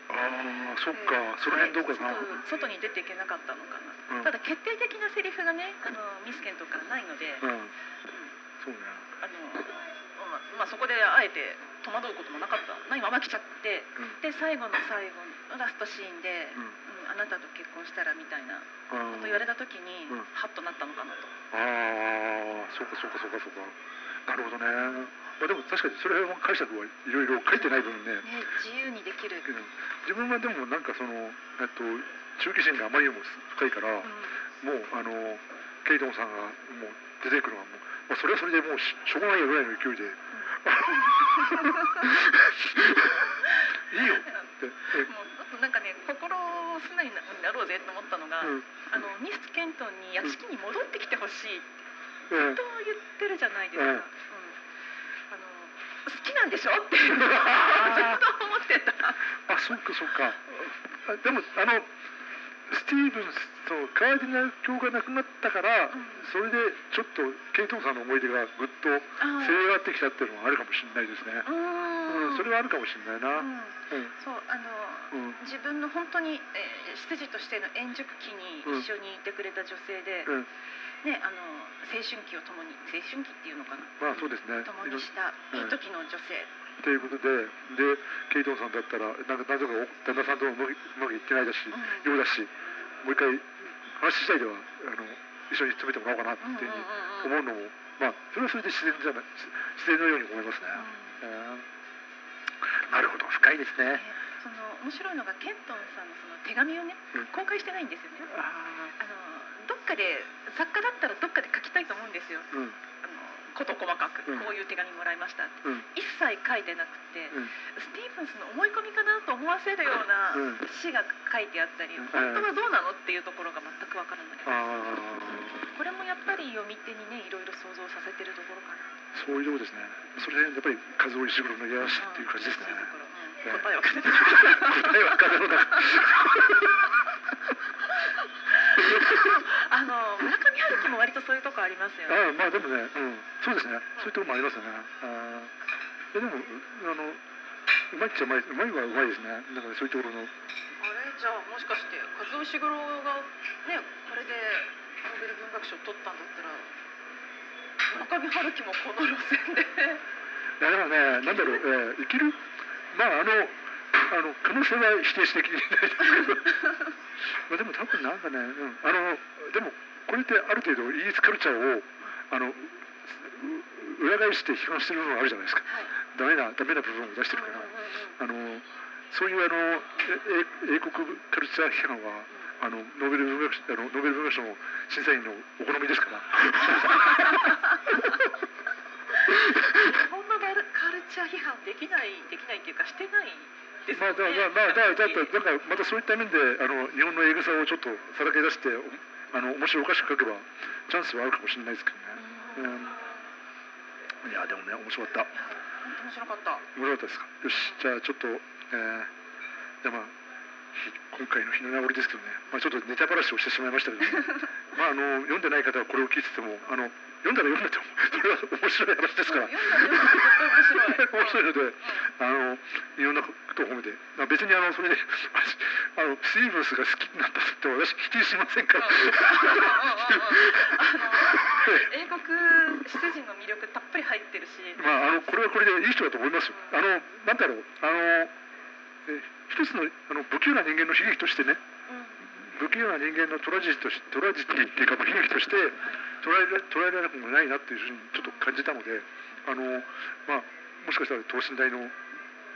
ああそっか。その辺どうかな。はい。外外に出ていけなかったのかな、うん。ただ決定的なセリフがねあのミスケンとかないので、うん。うんそうね。あのまあまあ、そこであえて戸惑うこともなかった。ないまま来ちゃって。うん。で最後の最後のラストシーンで、うん。うんあなたと結婚したらみたいなあこと言われた時に、うん。ハッとなったのかなと。ああそうかそうかそうかそうか。なるほどね。まあでも確かにそれは解釈はいろいろ書いてない分ね。ね、自由にできる、けど自分はでもなんかそのえっと忠義心があまりにも深いから、うん。もうあのケイトンさんがもう出てくるのはもう、まあ、それはそれでもうししょうがないよぐらいの勢いで いいよって、もうあとなんかね心を素直になろうぜと思ったのが、うん。あのミス・ケントンに屋敷に戻ってきてほしいうん。と言ってるじゃないですか、うん。うん。あの好きなんでしょって ずっと思ってた。あそっかそっか。あでもあのスティーブンスとカーディナル教がなくなったから、うん。それでちょっとケイトンさんの思い出がぐっとあせり上がってきたっていうのはあるかもしれないですね、ううんんそれはあるかもしれないな、うん。うん。そうあのうん。自分の本当に、えー、執事としての円熟期に一緒にいてくれた女性で、うん。ね、あの青春期を共に青春期っていうのかな。まあそうですね。共にしたいい時の女性、ということででケイトンさんだったらなんかなぜか旦那さんともうまくいってないだし、うん。ようだしもう一回話し次第ではあの一緒に詰めてもらおうかなっていうふうに思うのも、まあそれはそれで自然じゃない自然のように思いますね、なるほど深いですね。ねその面白いのがケントンさんのその手紙をねうん。公開してないんですよね。ああのどっかで作家だったらどっかで書きたいと思うんですよ。ーうん細かく、うん。こういう手紙もらいましたって。うん。一切書いてなくて、うん。スティーブンスの思い込みかなと思わせるようなうん。詩が書いてあったり、うん。本当はどうなのっていうところが全くわからない、あこれもやっぱり読み手にねいろいろ想像させてるところかなーそういうとこですね。それでやっぱり数尾石黒の癒しっていう感じですね。そうんね答えは風の答えは風の中あの村上春樹も割とそういうとこありますよ。ねああまあでもね、うん、そうですね。そういうところもありますよね。あーいやでもうあのうまいっちゃうまいうまいはうまいですね。だからそういうところの。あれ？じゃあもしかして和夫石黒がねこれでノーベル文学賞取ったんだったら村上春樹もこの路線で。いやでもねなんだろう、えー、生きる？まああのあの可能性は否定しなきゃいけないですけど。まあでも多分なんかね、うん、あのでもこれってある程度イギリスカルチャーをあのう裏返して批判してる部分があるじゃないですか。はい。ダメなダメな部分を出してるから。あのそういうあのえ英国カルチャー批判はあのノーベル文学賞あのノーベル文学賞の審査員のお好みですから。日本のガルカルチチャー批判できないできないっていうかしてないですまあだもんね。まあまあだだだだからまたそういった面であの日本のエグさをちょっとさらけ出してあの面白おかしく書けばチャンスはあるかもしれないですけどね。うん、いやでもね面白かった。面白かった。面白かったですか？よしじゃあちょっと、えー、じゃあまあひ今回の日の名残ですけどね、まあ、ちょっとネタばらしをしてしまいましたけどね まああの読んでない方はこれを聞いててもあの読んだら読んでてもそれは面白い話ですから。面白い。面白い。ので、あのい。ろんなことを褒めて、まあ、別にあのそれであのスティーブンスが好きになったって私否定しませんから。英国出陣の魅力たっぷり入ってるし、まああのこれはこれでい。い。人だと思い。ますよ。あのなんだろうあのえ一つのあの不器用な人間の悲劇としてね、不器用な人間のトラジェとしトラジティってい。うかまあ悲劇として捉えら捉えられなくもないなっていうふうにちょっと感じたので、あのまあもしかしたら等身大の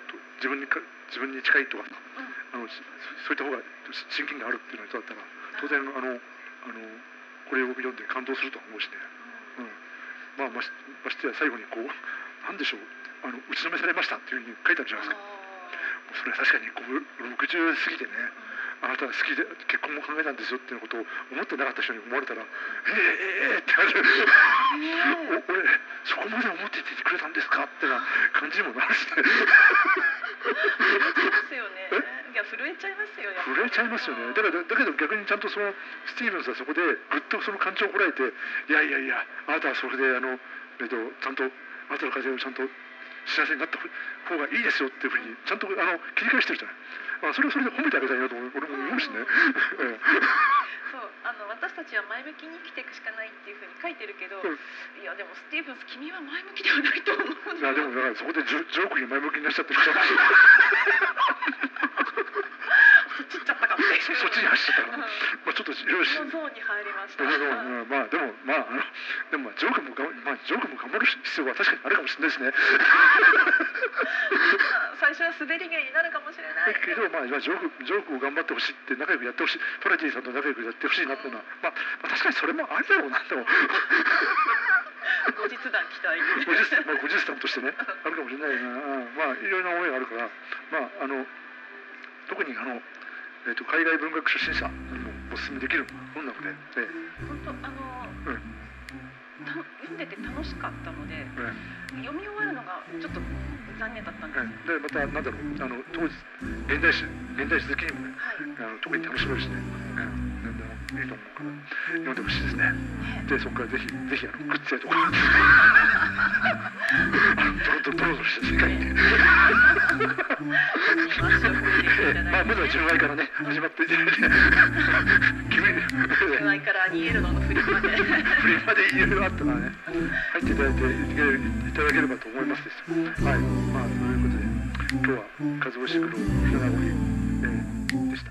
と自分にか自分に近いとかあのそそういった方が親近感があるっていうの人だったら当然あのあのこれを読んで感動するとは思うしね。うん、まあましましてや最後にこうなんでしょうあの打ちのめされましたっていうふうに書いてあるじゃないですか。それは確かにこう60過ぎてねあなたは好きで結婚も考えたんですよっていうことを思ってなかった人に思われたら「ええええって感じでお俺そこまで思っていてくれたんですかってな感じにもなるしねますよね。いや震えちゃいますよ。やっぱり震えちゃいますよねだからだけど逆にちゃんとそのスティーブンスはそこでぐっとその感情をこらえていやいやいやあなたはそれであの、えっと、ちゃんとあなたの家庭をちゃんと幸せになった方がいいですよっていうふうにちゃんとあの切り返してるじゃない、まあ、それはそれで褒めてあげたいなと俺も思うしね、えそうあの私たちは前向きに生きていくしかないっていうふうに書いてるけど、うん。いやでもスティーブンス君は前向きではないと思う。えいやでもだからそこでジョジョークに前向きになっちゃってるから そっち行っちゃったかってそっちに走っちゃったから、うんまあ、ちょっといろいろゾーンに入りました。まあでもまあでもまああのでもまあジョークもがまあジョークも頑張る必要は確かにあるかもしれないですね。最初は滑り芸になるかもしれない。だけどまあまあジョークジョークを頑張ってほしいって仲良くやってほしいトラジーさんと仲良くやってほしいなっていうのはまあ、まあ確かにそれもありだろうなでも後日談期待。50まあ50さんとしてねあるかもしれないな、うんまあいろいろな思いがあるからまああの特にあのえっ、と海外文学初心者にもお勧めできる本なので、え本当あの、うん。た読んでて楽しかったのでええ。読み終わるのがちょっと残念だったんです。えでまたなんだろうあの当時現代史現代史好きにもねはい。あの特に楽しめるしね、いいと思うから読んでほしいですね。ねでそこからぜひぜひあのグッズやとかあのドロドロドロドロした世界で、足を踏んでいただいてまあまずは純愛からね始まっていただいて君純愛からアニエルノの振りまで。いろいろあったからね入っていただいていただければと思いますですよ。はいまあということで今日は和尾シクロひなごり、えーでした。